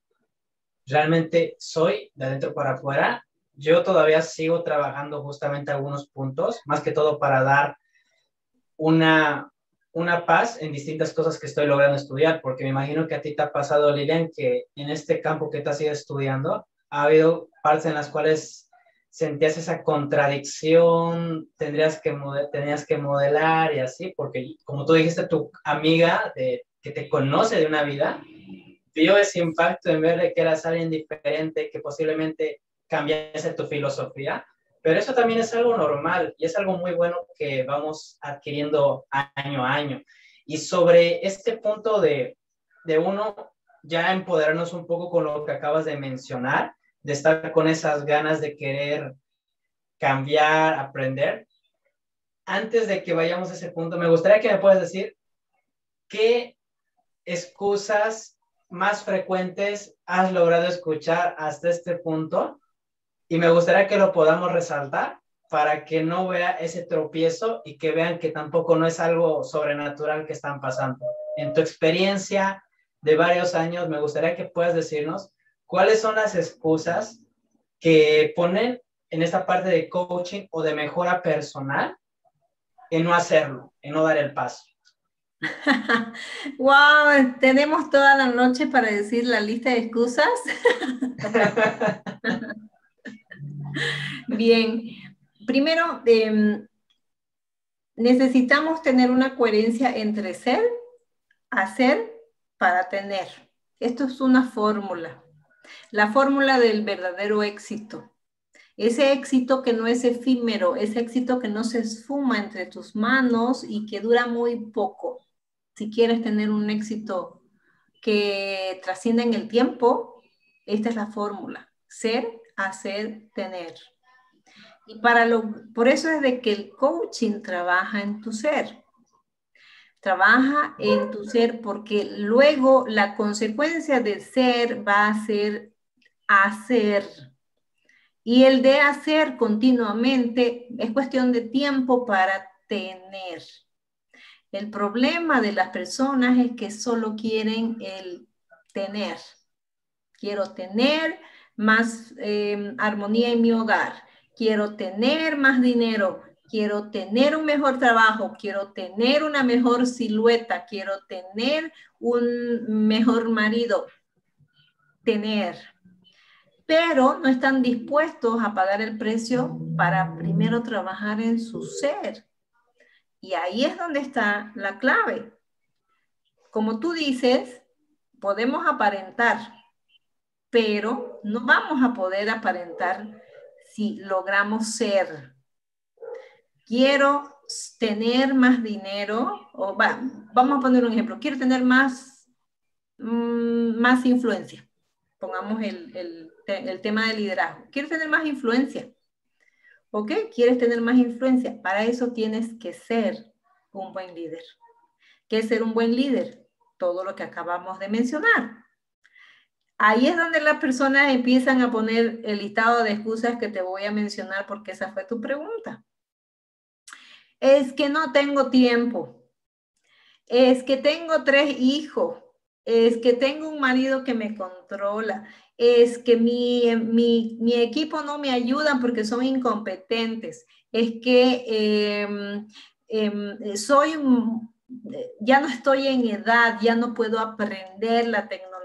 realmente soy de adentro para afuera. Yo todavía sigo trabajando justamente algunos puntos, más que todo para dar una, una paz en distintas cosas que estoy logrando estudiar, porque me imagino que a ti te ha pasado, Lilian, que en este campo que te has ido estudiando, ha habido partes en las cuales sentías esa contradicción, tendrías que, tenías que modelar y así, porque como tú dijiste, tu amiga que te conoce de una vida, vio ese impacto en ver que eras alguien diferente, que posiblemente cambiase tu filosofía, pero eso también es algo normal y es algo muy bueno que vamos adquiriendo año a año. Y sobre este punto de, de uno, ya empoderarnos un poco con lo que acabas de mencionar, de estar con esas ganas de querer cambiar, aprender. Antes de que vayamos a ese punto, me gustaría que me puedas decir qué excusas más frecuentes has logrado escuchar hasta este punto y me gustaría que lo podamos resaltar para que no vea ese tropiezo y que vean que tampoco no es algo sobrenatural que están pasando. En tu experiencia de varios años, me gustaría que puedas decirnos ¿Cuáles son las excusas que ponen en esta parte de coaching o de mejora personal en no hacerlo, en no dar el paso? wow, tenemos toda la noche para decir la lista de excusas. Bien, primero, em, necesitamos tener una coherencia entre ser, hacer, para tener. Esto es una fórmula. La fórmula del verdadero éxito. Ese éxito que no es efímero, ese éxito que no se esfuma entre tus manos y que dura muy poco. Si quieres tener un éxito que trascienda en el tiempo, esta es la fórmula. Ser, hacer, tener. Y para lo, por eso es de que el coaching trabaja en tu ser. Trabaja en tu ser porque luego la consecuencia de ser va a ser hacer. Y el de hacer continuamente es cuestión de tiempo para tener. El problema de las personas es que solo quieren el tener. Quiero tener más em, armonía en mi hogar. Quiero tener más dinero. Quiero tener un mejor trabajo. Quiero tener una mejor silueta. Quiero tener un mejor marido. Tener pero no están dispuestos a pagar el precio para primero trabajar en su ser. Y ahí es donde está la clave. Como tú dices, podemos aparentar, pero no vamos a poder aparentar si logramos ser. Quiero tener más dinero, o vamos a poner un ejemplo, quiero tener más, mm, más influencia. Pongamos el, el el tema del liderazgo. ¿Quieres tener más influencia? ¿Ok? ¿Quieres tener más influencia? Para eso tienes que ser un buen líder. ¿Qué es ser un buen líder? Todo lo que acabamos de mencionar. Ahí es donde las personas empiezan a poner el listado de excusas que te voy a mencionar porque esa fue tu pregunta. Es que no tengo tiempo. Es que tengo tres hijos. Es que tengo un marido que me controla es que mi, mi, equipo no me ayuda porque son incompetentes, es que em, em, soy, ya no estoy en edad, ya no puedo aprender la tecnología,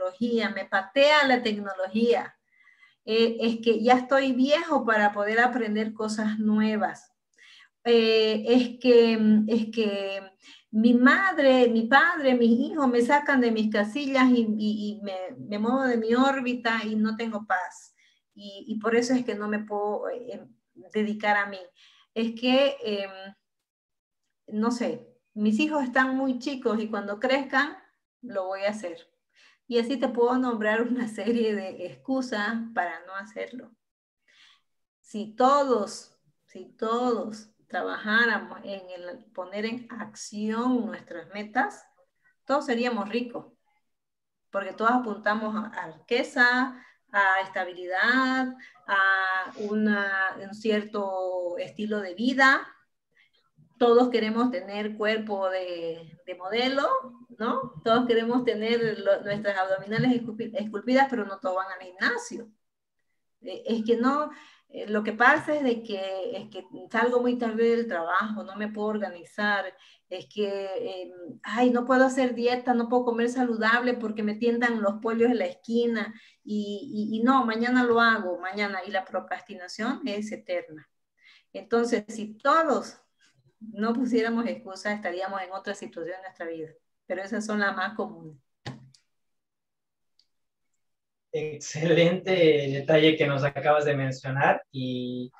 me patea la tecnología, eh, es que ya estoy viejo para poder aprender cosas nuevas, eh, es que, es que mi madre, mi padre, mis hijos me sacan de mis casillas y, me, muevo de mi órbita y no tengo paz. Y, por eso es que no me puedo eh, dedicar a mí. Es que, em, no sé, mis hijos están muy chicos y cuando crezcan, lo voy a hacer. Y así te puedo nombrar una serie de excusas para no hacerlo. Si todos, si todos trabajáramos en el poner en acción nuestras metas, todos seríamos ricos, porque todos apuntamos a, riqueza, a estabilidad, a un cierto estilo de vida. Todos queremos tener cuerpo de, modelo, ¿no? Todos queremos tener nuestras abdominales esculpidas, pero no todos van al gimnasio. Eh, es que no, eh, lo que pasa es de que, es que salgo muy tarde del trabajo, no me puedo organizar, es que, em, ay, no puedo hacer dieta, no puedo comer saludable porque me tiendan los pollos en la esquina y, y, no, mañana lo hago, mañana, y la procrastinación es eterna. Entonces, si todos no pusiéramos excusas, estaríamos en otra situación en nuestra vida, pero esas son las más comunes. Excelente detalle que nos acabas de mencionar y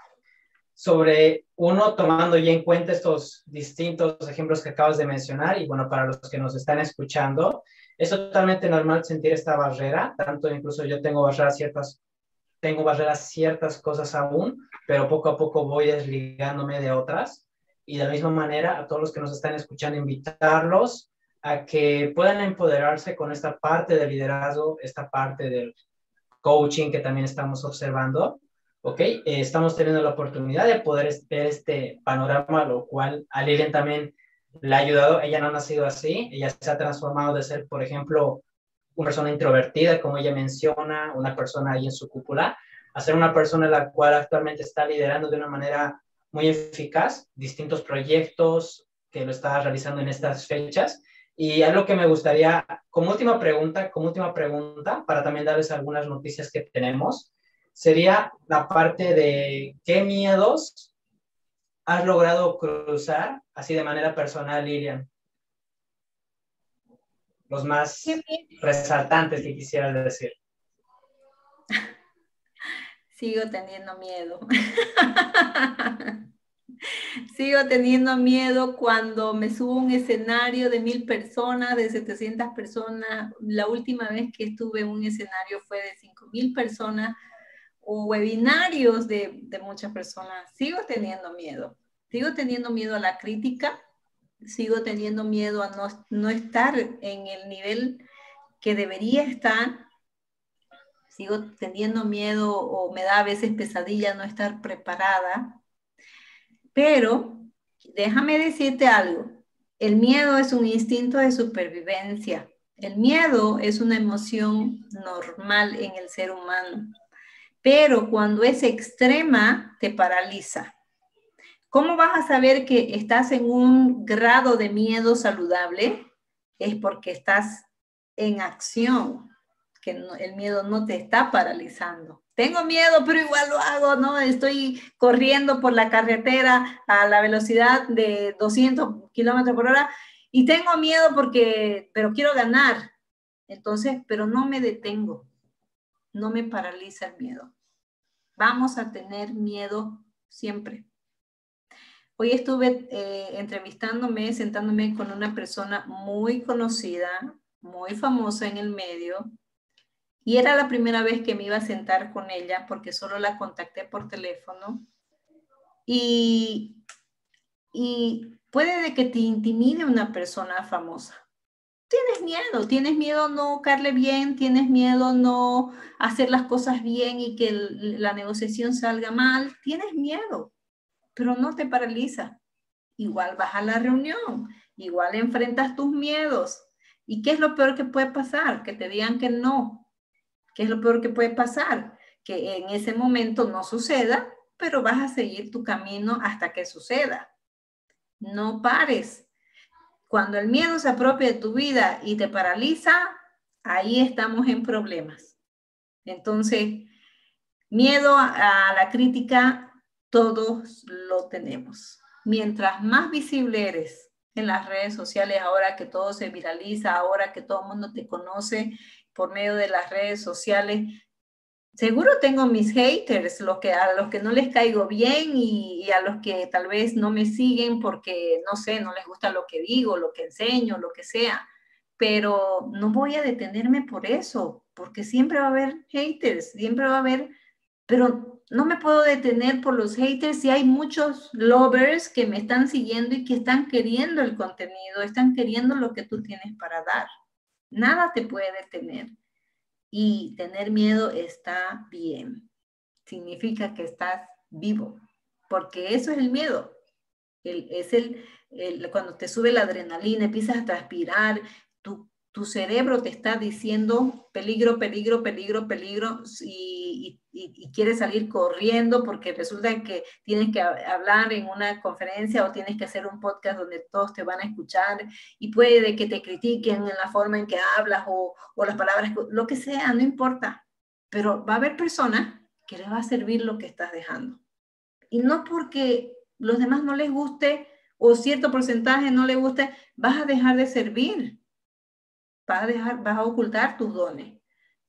sobre uno tomando ya en cuenta estos distintos ejemplos que acabas de mencionar y bueno, para los que nos están escuchando, es totalmente normal sentir esta barrera, tanto incluso yo tengo barreras ciertas, tengo barreras ciertas cosas aún, pero poco a poco voy desligándome de otras y de la misma manera a todos los que nos están escuchando invitarlos a que puedan empoderarse con esta parte del liderazgo, esta parte del coaching que también estamos observando. ¿Ok? Eh, estamos teniendo la oportunidad de poder ver este panorama, lo cual a Lilian también le ha ayudado. Ella no ha nacido así, ella se ha transformado de ser, por ejemplo, una persona introvertida, como ella menciona, una persona ahí en su cúpula, a ser una persona la cual actualmente está liderando de una manera muy eficaz distintos proyectos que lo está realizando en estas fechas y algo que me gustaría, como última pregunta, como última pregunta, para también darles algunas noticias que tenemos, sería la parte de qué miedos has logrado cruzar así de manera personal, Lilian. Los más resaltantes que quisieras decir. Sigo teniendo miedo. Sigo teniendo miedo cuando me subo a un escenario de mil personas, de 700 personas. La última vez que estuve en un escenario fue de cinco mil personas o webinarios de, de muchas personas. Sigo teniendo miedo. Sigo teniendo miedo a la crítica. Sigo teniendo miedo a no, no estar en el nivel que debería estar. Sigo teniendo miedo o me da a veces pesadilla no estar preparada pero déjame decirte algo, el miedo es un instinto de supervivencia. El miedo es una emoción normal en el ser humano, pero cuando es extrema te paraliza. ¿Cómo vas a saber que estás en un grado de miedo saludable? Es porque estás en acción, que el miedo no te está paralizando tengo miedo, pero igual lo hago, ¿no? Estoy corriendo por la carretera a la velocidad de 200 kilómetros por hora y tengo miedo porque, pero quiero ganar. Entonces, pero no me detengo, no me paraliza el miedo. Vamos a tener miedo siempre. Hoy estuve eh, entrevistándome, sentándome con una persona muy conocida, muy famosa en el medio, y era la primera vez que me iba a sentar con ella porque solo la contacté por teléfono. Y, y puede de que te intimide una persona famosa. Tienes miedo, tienes miedo no caerle bien, tienes miedo no hacer las cosas bien y que la negociación salga mal, tienes miedo, pero no te paraliza. Igual vas a la reunión, igual enfrentas tus miedos. ¿Y qué es lo peor que puede pasar? Que te digan que no, ¿Qué es lo peor que puede pasar? Que en ese momento no suceda, pero vas a seguir tu camino hasta que suceda. No pares. Cuando el miedo se apropia de tu vida y te paraliza, ahí estamos en problemas. Entonces, miedo a la crítica, todos lo tenemos. Mientras más visible eres en las redes sociales, ahora que todo se viraliza, ahora que todo el mundo te conoce por medio de las redes sociales. Seguro tengo mis haters, los que, a los que no les caigo bien y, a los que tal vez no me siguen porque, no sé, no les gusta lo que digo, lo que enseño, lo que sea. pero no voy a detenerme por eso, porque siempre va a haber haters, siempre va a haber, pero no me puedo detener por los haters si hay muchos lovers que me están siguiendo y que están queriendo el contenido, están queriendo lo que tú tienes para dar. Nada te puede detener. Y tener miedo está bien. Significa que estás vivo, porque eso es el miedo. es el, cuando te sube la adrenalina, empiezas a transpirar, tu cerebro te está diciendo peligro, peligro, peligro, peligro y, quieres salir corriendo porque resulta que tienes que hablar en una conferencia o tienes que hacer un podcast donde todos te van a escuchar y puede que te critiquen en la forma en que hablas o, o las palabras, lo que sea, no importa. Pero va a haber personas que les va a servir lo que estás dejando. Y no porque los demás no les guste o cierto porcentaje no les guste, vas a dejar de servir vas a, dejar, vas a ocultar tus dones.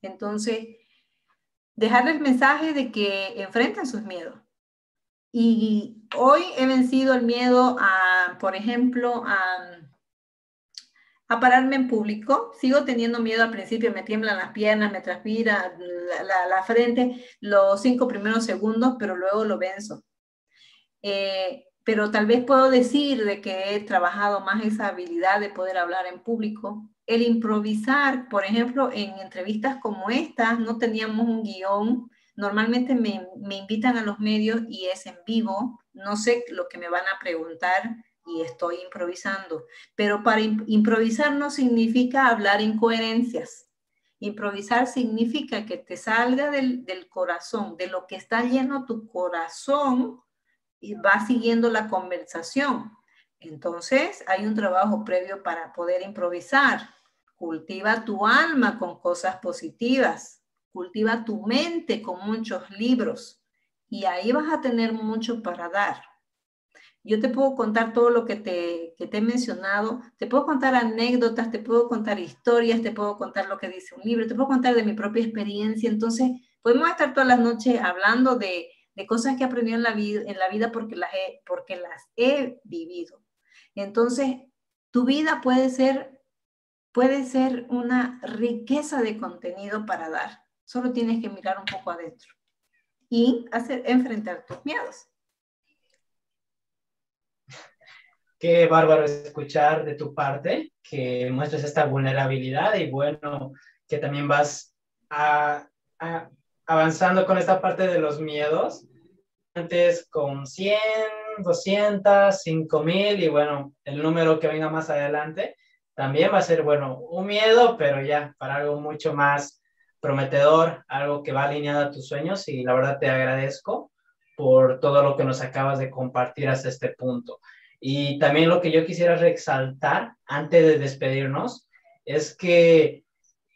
Entonces, dejarles el mensaje de que enfrenten sus miedos. Y hoy he vencido el miedo a, por ejemplo, a, a pararme en público. Sigo teniendo miedo al principio, me tiemblan las piernas, me transpira la, la, frente los cinco primeros segundos, pero luego lo venzo. Eh, pero tal vez puedo decir de que he trabajado más esa habilidad de poder hablar en público el improvisar, por ejemplo, en entrevistas como estas, no teníamos un guion. Normalmente me, invitan a los medios y es en vivo. No sé lo que me van a preguntar y estoy improvisando. Pero para improvisar no significa hablar incoherencias. Improvisar significa que te salga del, del corazón, de lo que está lleno tu corazón y va siguiendo la conversación. Entonces, hay un trabajo previo para poder improvisar. Cultiva tu alma con cosas positivas. Cultiva tu mente con muchos libros. Y ahí vas a tener mucho para dar. Yo te puedo contar todo lo que te, que te he mencionado. Te puedo contar anécdotas, te puedo contar historias, te puedo contar lo que dice un libro, te puedo contar de mi propia experiencia. Entonces, podemos estar todas las noches hablando de, de cosas que he aprendido en la vida, en la vida porque, las he, porque las he vivido. Entonces, tu vida puede ser, puede ser una riqueza de contenido para dar. Solo tienes que mirar un poco adentro y hacer, enfrentar tus miedos. Qué bárbaro escuchar de tu parte que muestres esta vulnerabilidad y bueno, que también vas avanzando con esta parte de los miedos. Antes con 100, 200, 5000 y bueno, el número que venga más adelante también va a ser, bueno, un miedo, pero ya para algo mucho más prometedor, algo que va alineado a tus sueños y la verdad te agradezco por todo lo que nos acabas de compartir hasta este punto. Y también lo que yo quisiera resaltar antes de despedirnos es que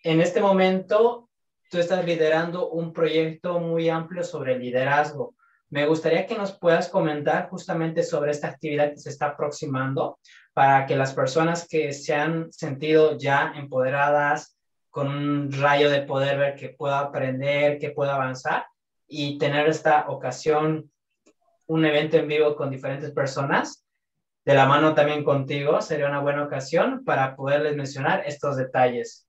en este momento tú estás liderando un proyecto muy amplio sobre liderazgo me gustaría que nos puedas comentar justamente sobre esta actividad que se está aproximando para que las personas que se han sentido ya empoderadas con un rayo de poder ver que pueda aprender, que pueda avanzar y tener esta ocasión, un evento en vivo con diferentes personas, de la mano también contigo, sería una buena ocasión para poderles mencionar estos detalles.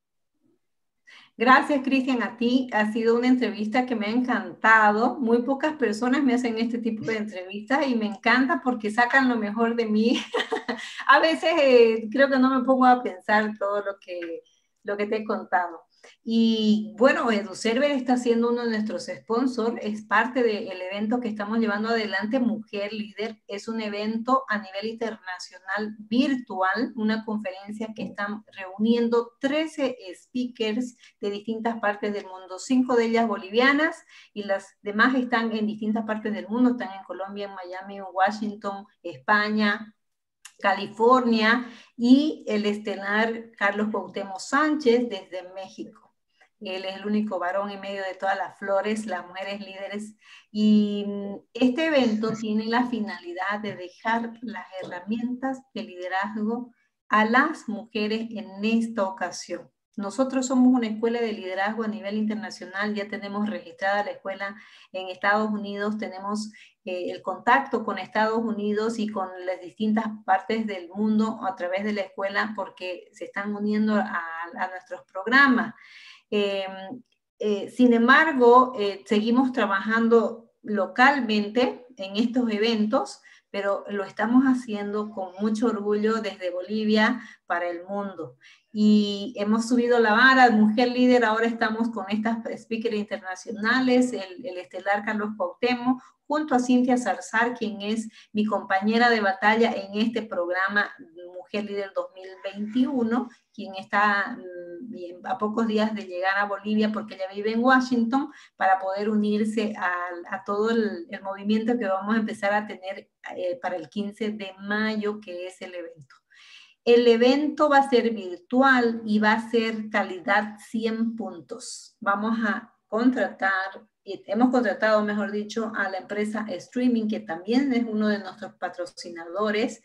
Gracias, Cristian, a ti. Ha sido una entrevista que me ha encantado. Muy pocas personas me hacen este tipo de entrevistas y me encanta porque sacan lo mejor de mí. a veces eh, creo que no me pongo a pensar todo lo que, lo que te he contado. Y bueno, EduServer está siendo uno de nuestros sponsors, es parte del evento que estamos llevando adelante, Mujer Líder. Es un evento a nivel internacional virtual, una conferencia que están reuniendo 13 speakers de distintas partes del mundo, cinco de ellas bolivianas y las demás están en distintas partes del mundo, están en Colombia, en Miami, en Washington, España, California, y el estelar Carlos Cuauhtémoc Sánchez desde México. Él es el único varón en medio de todas las flores, las mujeres líderes. Y este evento tiene la finalidad de dejar las herramientas de liderazgo a las mujeres en esta ocasión. Nosotros somos una escuela de liderazgo a nivel internacional, ya tenemos registrada la escuela en Estados Unidos, tenemos eh, el contacto con Estados Unidos y con las distintas partes del mundo a través de la escuela porque se están uniendo a, nuestros programas. Em, eh, sin embargo, eh, seguimos trabajando localmente en estos eventos, pero lo estamos haciendo con mucho orgullo desde Bolivia para el mundo. Y hemos subido la vara, Mujer Líder, ahora estamos con estas speakers internacionales, el, estelar Carlos Pautemo, junto a Cintia Zarzar, quien es mi compañera de batalla en este programa Mujer Líder 2021, quien está mm, a pocos días de llegar a Bolivia porque ella vive en Washington para poder unirse a, todo el, movimiento que vamos a empezar a tener eh, para el 15 de mayo, que es el evento. El evento va a ser virtual y va a ser calidad 100 puntos. Vamos a contratar, hemos contratado, mejor dicho, a la empresa Streaming, que también es uno de nuestros patrocinadores,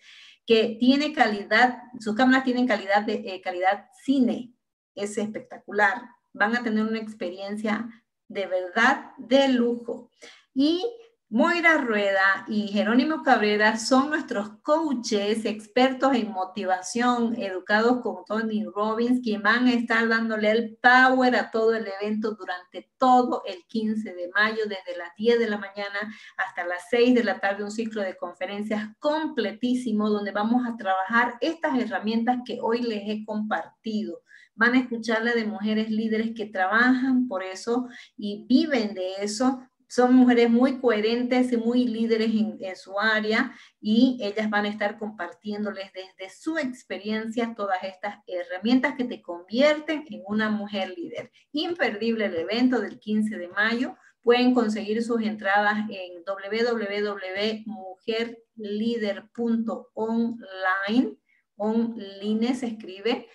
que tiene calidad, sus cámaras tienen calidad de eh, calidad cine. Es espectacular. Van a tener una experiencia de verdad de lujo. Y Moira Rueda y Jerónimo Cabrera son nuestros coaches, expertos en motivación, educados con Tony Robbins, quien van a estar dándole el power a todo el evento durante todo el 15 de mayo, desde las 10 de la mañana hasta las 6 de la tarde, un ciclo de conferencias completísimo donde vamos a trabajar estas herramientas que hoy les he compartido. Van a escucharle de mujeres líderes que trabajan por eso y viven de eso son mujeres muy coherentes y muy líderes en, su área y ellas van a estar compartiéndoles desde su experiencia todas estas herramientas que te convierten en una mujer líder. Imperdible el evento del 15 de mayo. Pueden conseguir sus entradas en www.mujerlider.online. Online se escribe.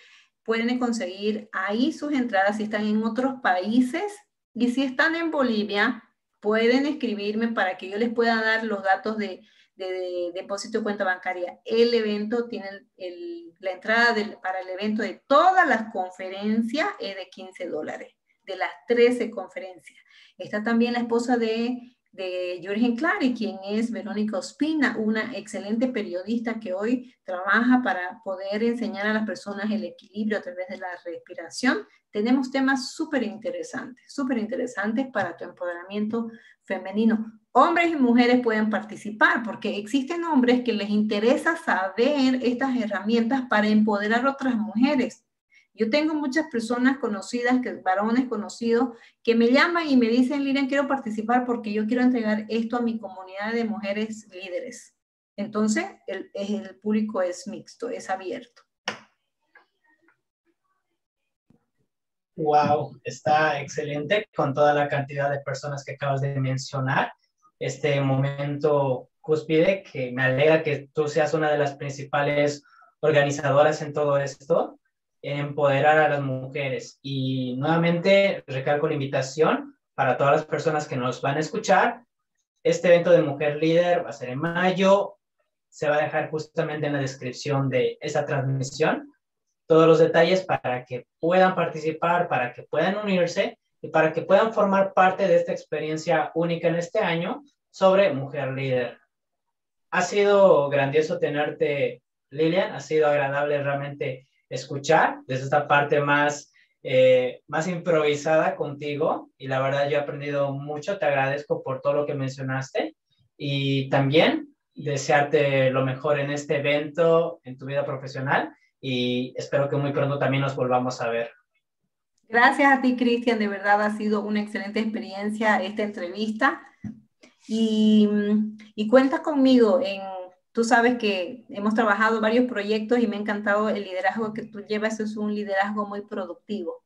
Pueden conseguir ahí sus entradas si están en otros países y si están en Bolivia, pueden escribirme para que yo les pueda dar los datos de, depósito de cuenta bancaria. El evento tiene la entrada para el evento de todas las conferencias es de 15 dólares, de las 13 conferencias. Está también la esposa de, de Jürgen Clary, quien es Verónica Ospina, una excelente periodista que hoy trabaja para poder enseñar a las personas el equilibrio a través de la respiración tenemos temas súper interesantes, súper interesantes para tu empoderamiento femenino. Hombres y mujeres pueden participar porque existen hombres que les interesa saber estas herramientas para empoderar a otras mujeres. Yo tengo muchas personas conocidas, que, varones conocidos, que me llaman y me dicen, Lilian, quiero participar porque yo quiero entregar esto a mi comunidad de mujeres líderes. Entonces, el, el público es mixto, es abierto. Wow, está excelente con toda la cantidad de personas que acabas de mencionar. Este momento cúspide que me alegra que tú seas una de las principales organizadoras en todo esto, en empoderar a las mujeres. Y nuevamente recalco la invitación para todas las personas que nos van a escuchar. Este evento de Mujer Líder va a ser en mayo. Se va a dejar justamente en la descripción de esa transmisión todos los detalles para que puedan participar, para que puedan unirse y para que puedan formar parte de esta experiencia única en este año sobre Mujer Líder. Ha sido grandioso tenerte, Lilian, ha sido agradable realmente escuchar desde esta parte más, eh, más improvisada contigo y la verdad yo he aprendido mucho, te agradezco por todo lo que mencionaste y también desearte lo mejor en este evento, en tu vida profesional y espero que muy pronto también nos volvamos a ver. Gracias a ti, Cristian. De verdad ha sido una excelente experiencia esta entrevista. Y, y cuenta conmigo en, tú sabes que hemos trabajado varios proyectos y me ha encantado el liderazgo que tú llevas, es un liderazgo muy productivo.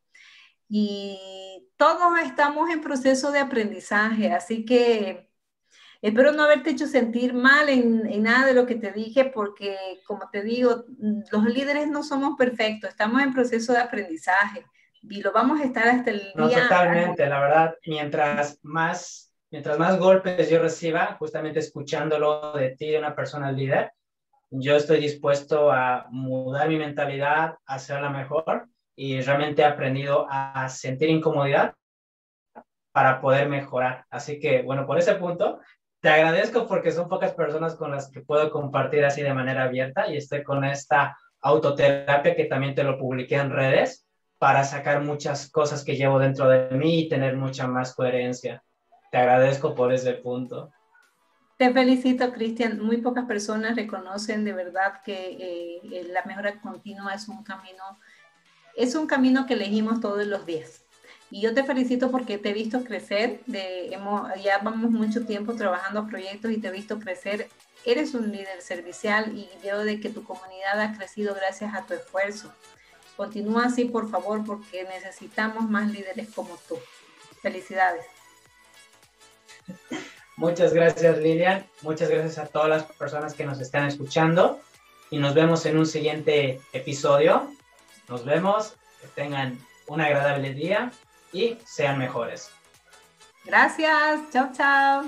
Y todos estamos en proceso de aprendizaje, así que Espero no haberte hecho sentir mal en, nada de lo que te dije, porque como te digo, los líderes no somos perfectos, estamos en proceso de aprendizaje y lo vamos a estar hasta el día. No, totalmente, la verdad, mientras más, mientras más golpes yo reciba, justamente escuchándolo de ti, de una persona líder, yo estoy dispuesto a mudar mi mentalidad, a hacerla mejor y realmente he aprendido a sentir incomodidad para poder mejorar. Así que, bueno, por ese punto, te agradezco porque son pocas personas con las que puedo compartir así de manera abierta y estoy con esta autoterapia que también te lo publiqué en redes para sacar muchas cosas que llevo dentro de mí y tener mucha más coherencia. Te agradezco por ese punto. Te felicito, Cristian. Muy pocas personas reconocen de verdad que eh, la mejora continua es un camino, es un camino que elegimos todos los días. Y yo te felicito porque te he visto crecer, ya vamos mucho tiempo trabajando proyectos y te he visto crecer. Eres un líder servicial y veo de que tu comunidad ha crecido gracias a tu esfuerzo. Continúa así, por favor, porque necesitamos más líderes como tú. Felicidades. Muchas gracias, Lilian. Muchas gracias a todas las personas que nos están escuchando y nos vemos en un siguiente episodio. Nos vemos, que tengan un agradable día y sean mejores. Gracias, chao, chao.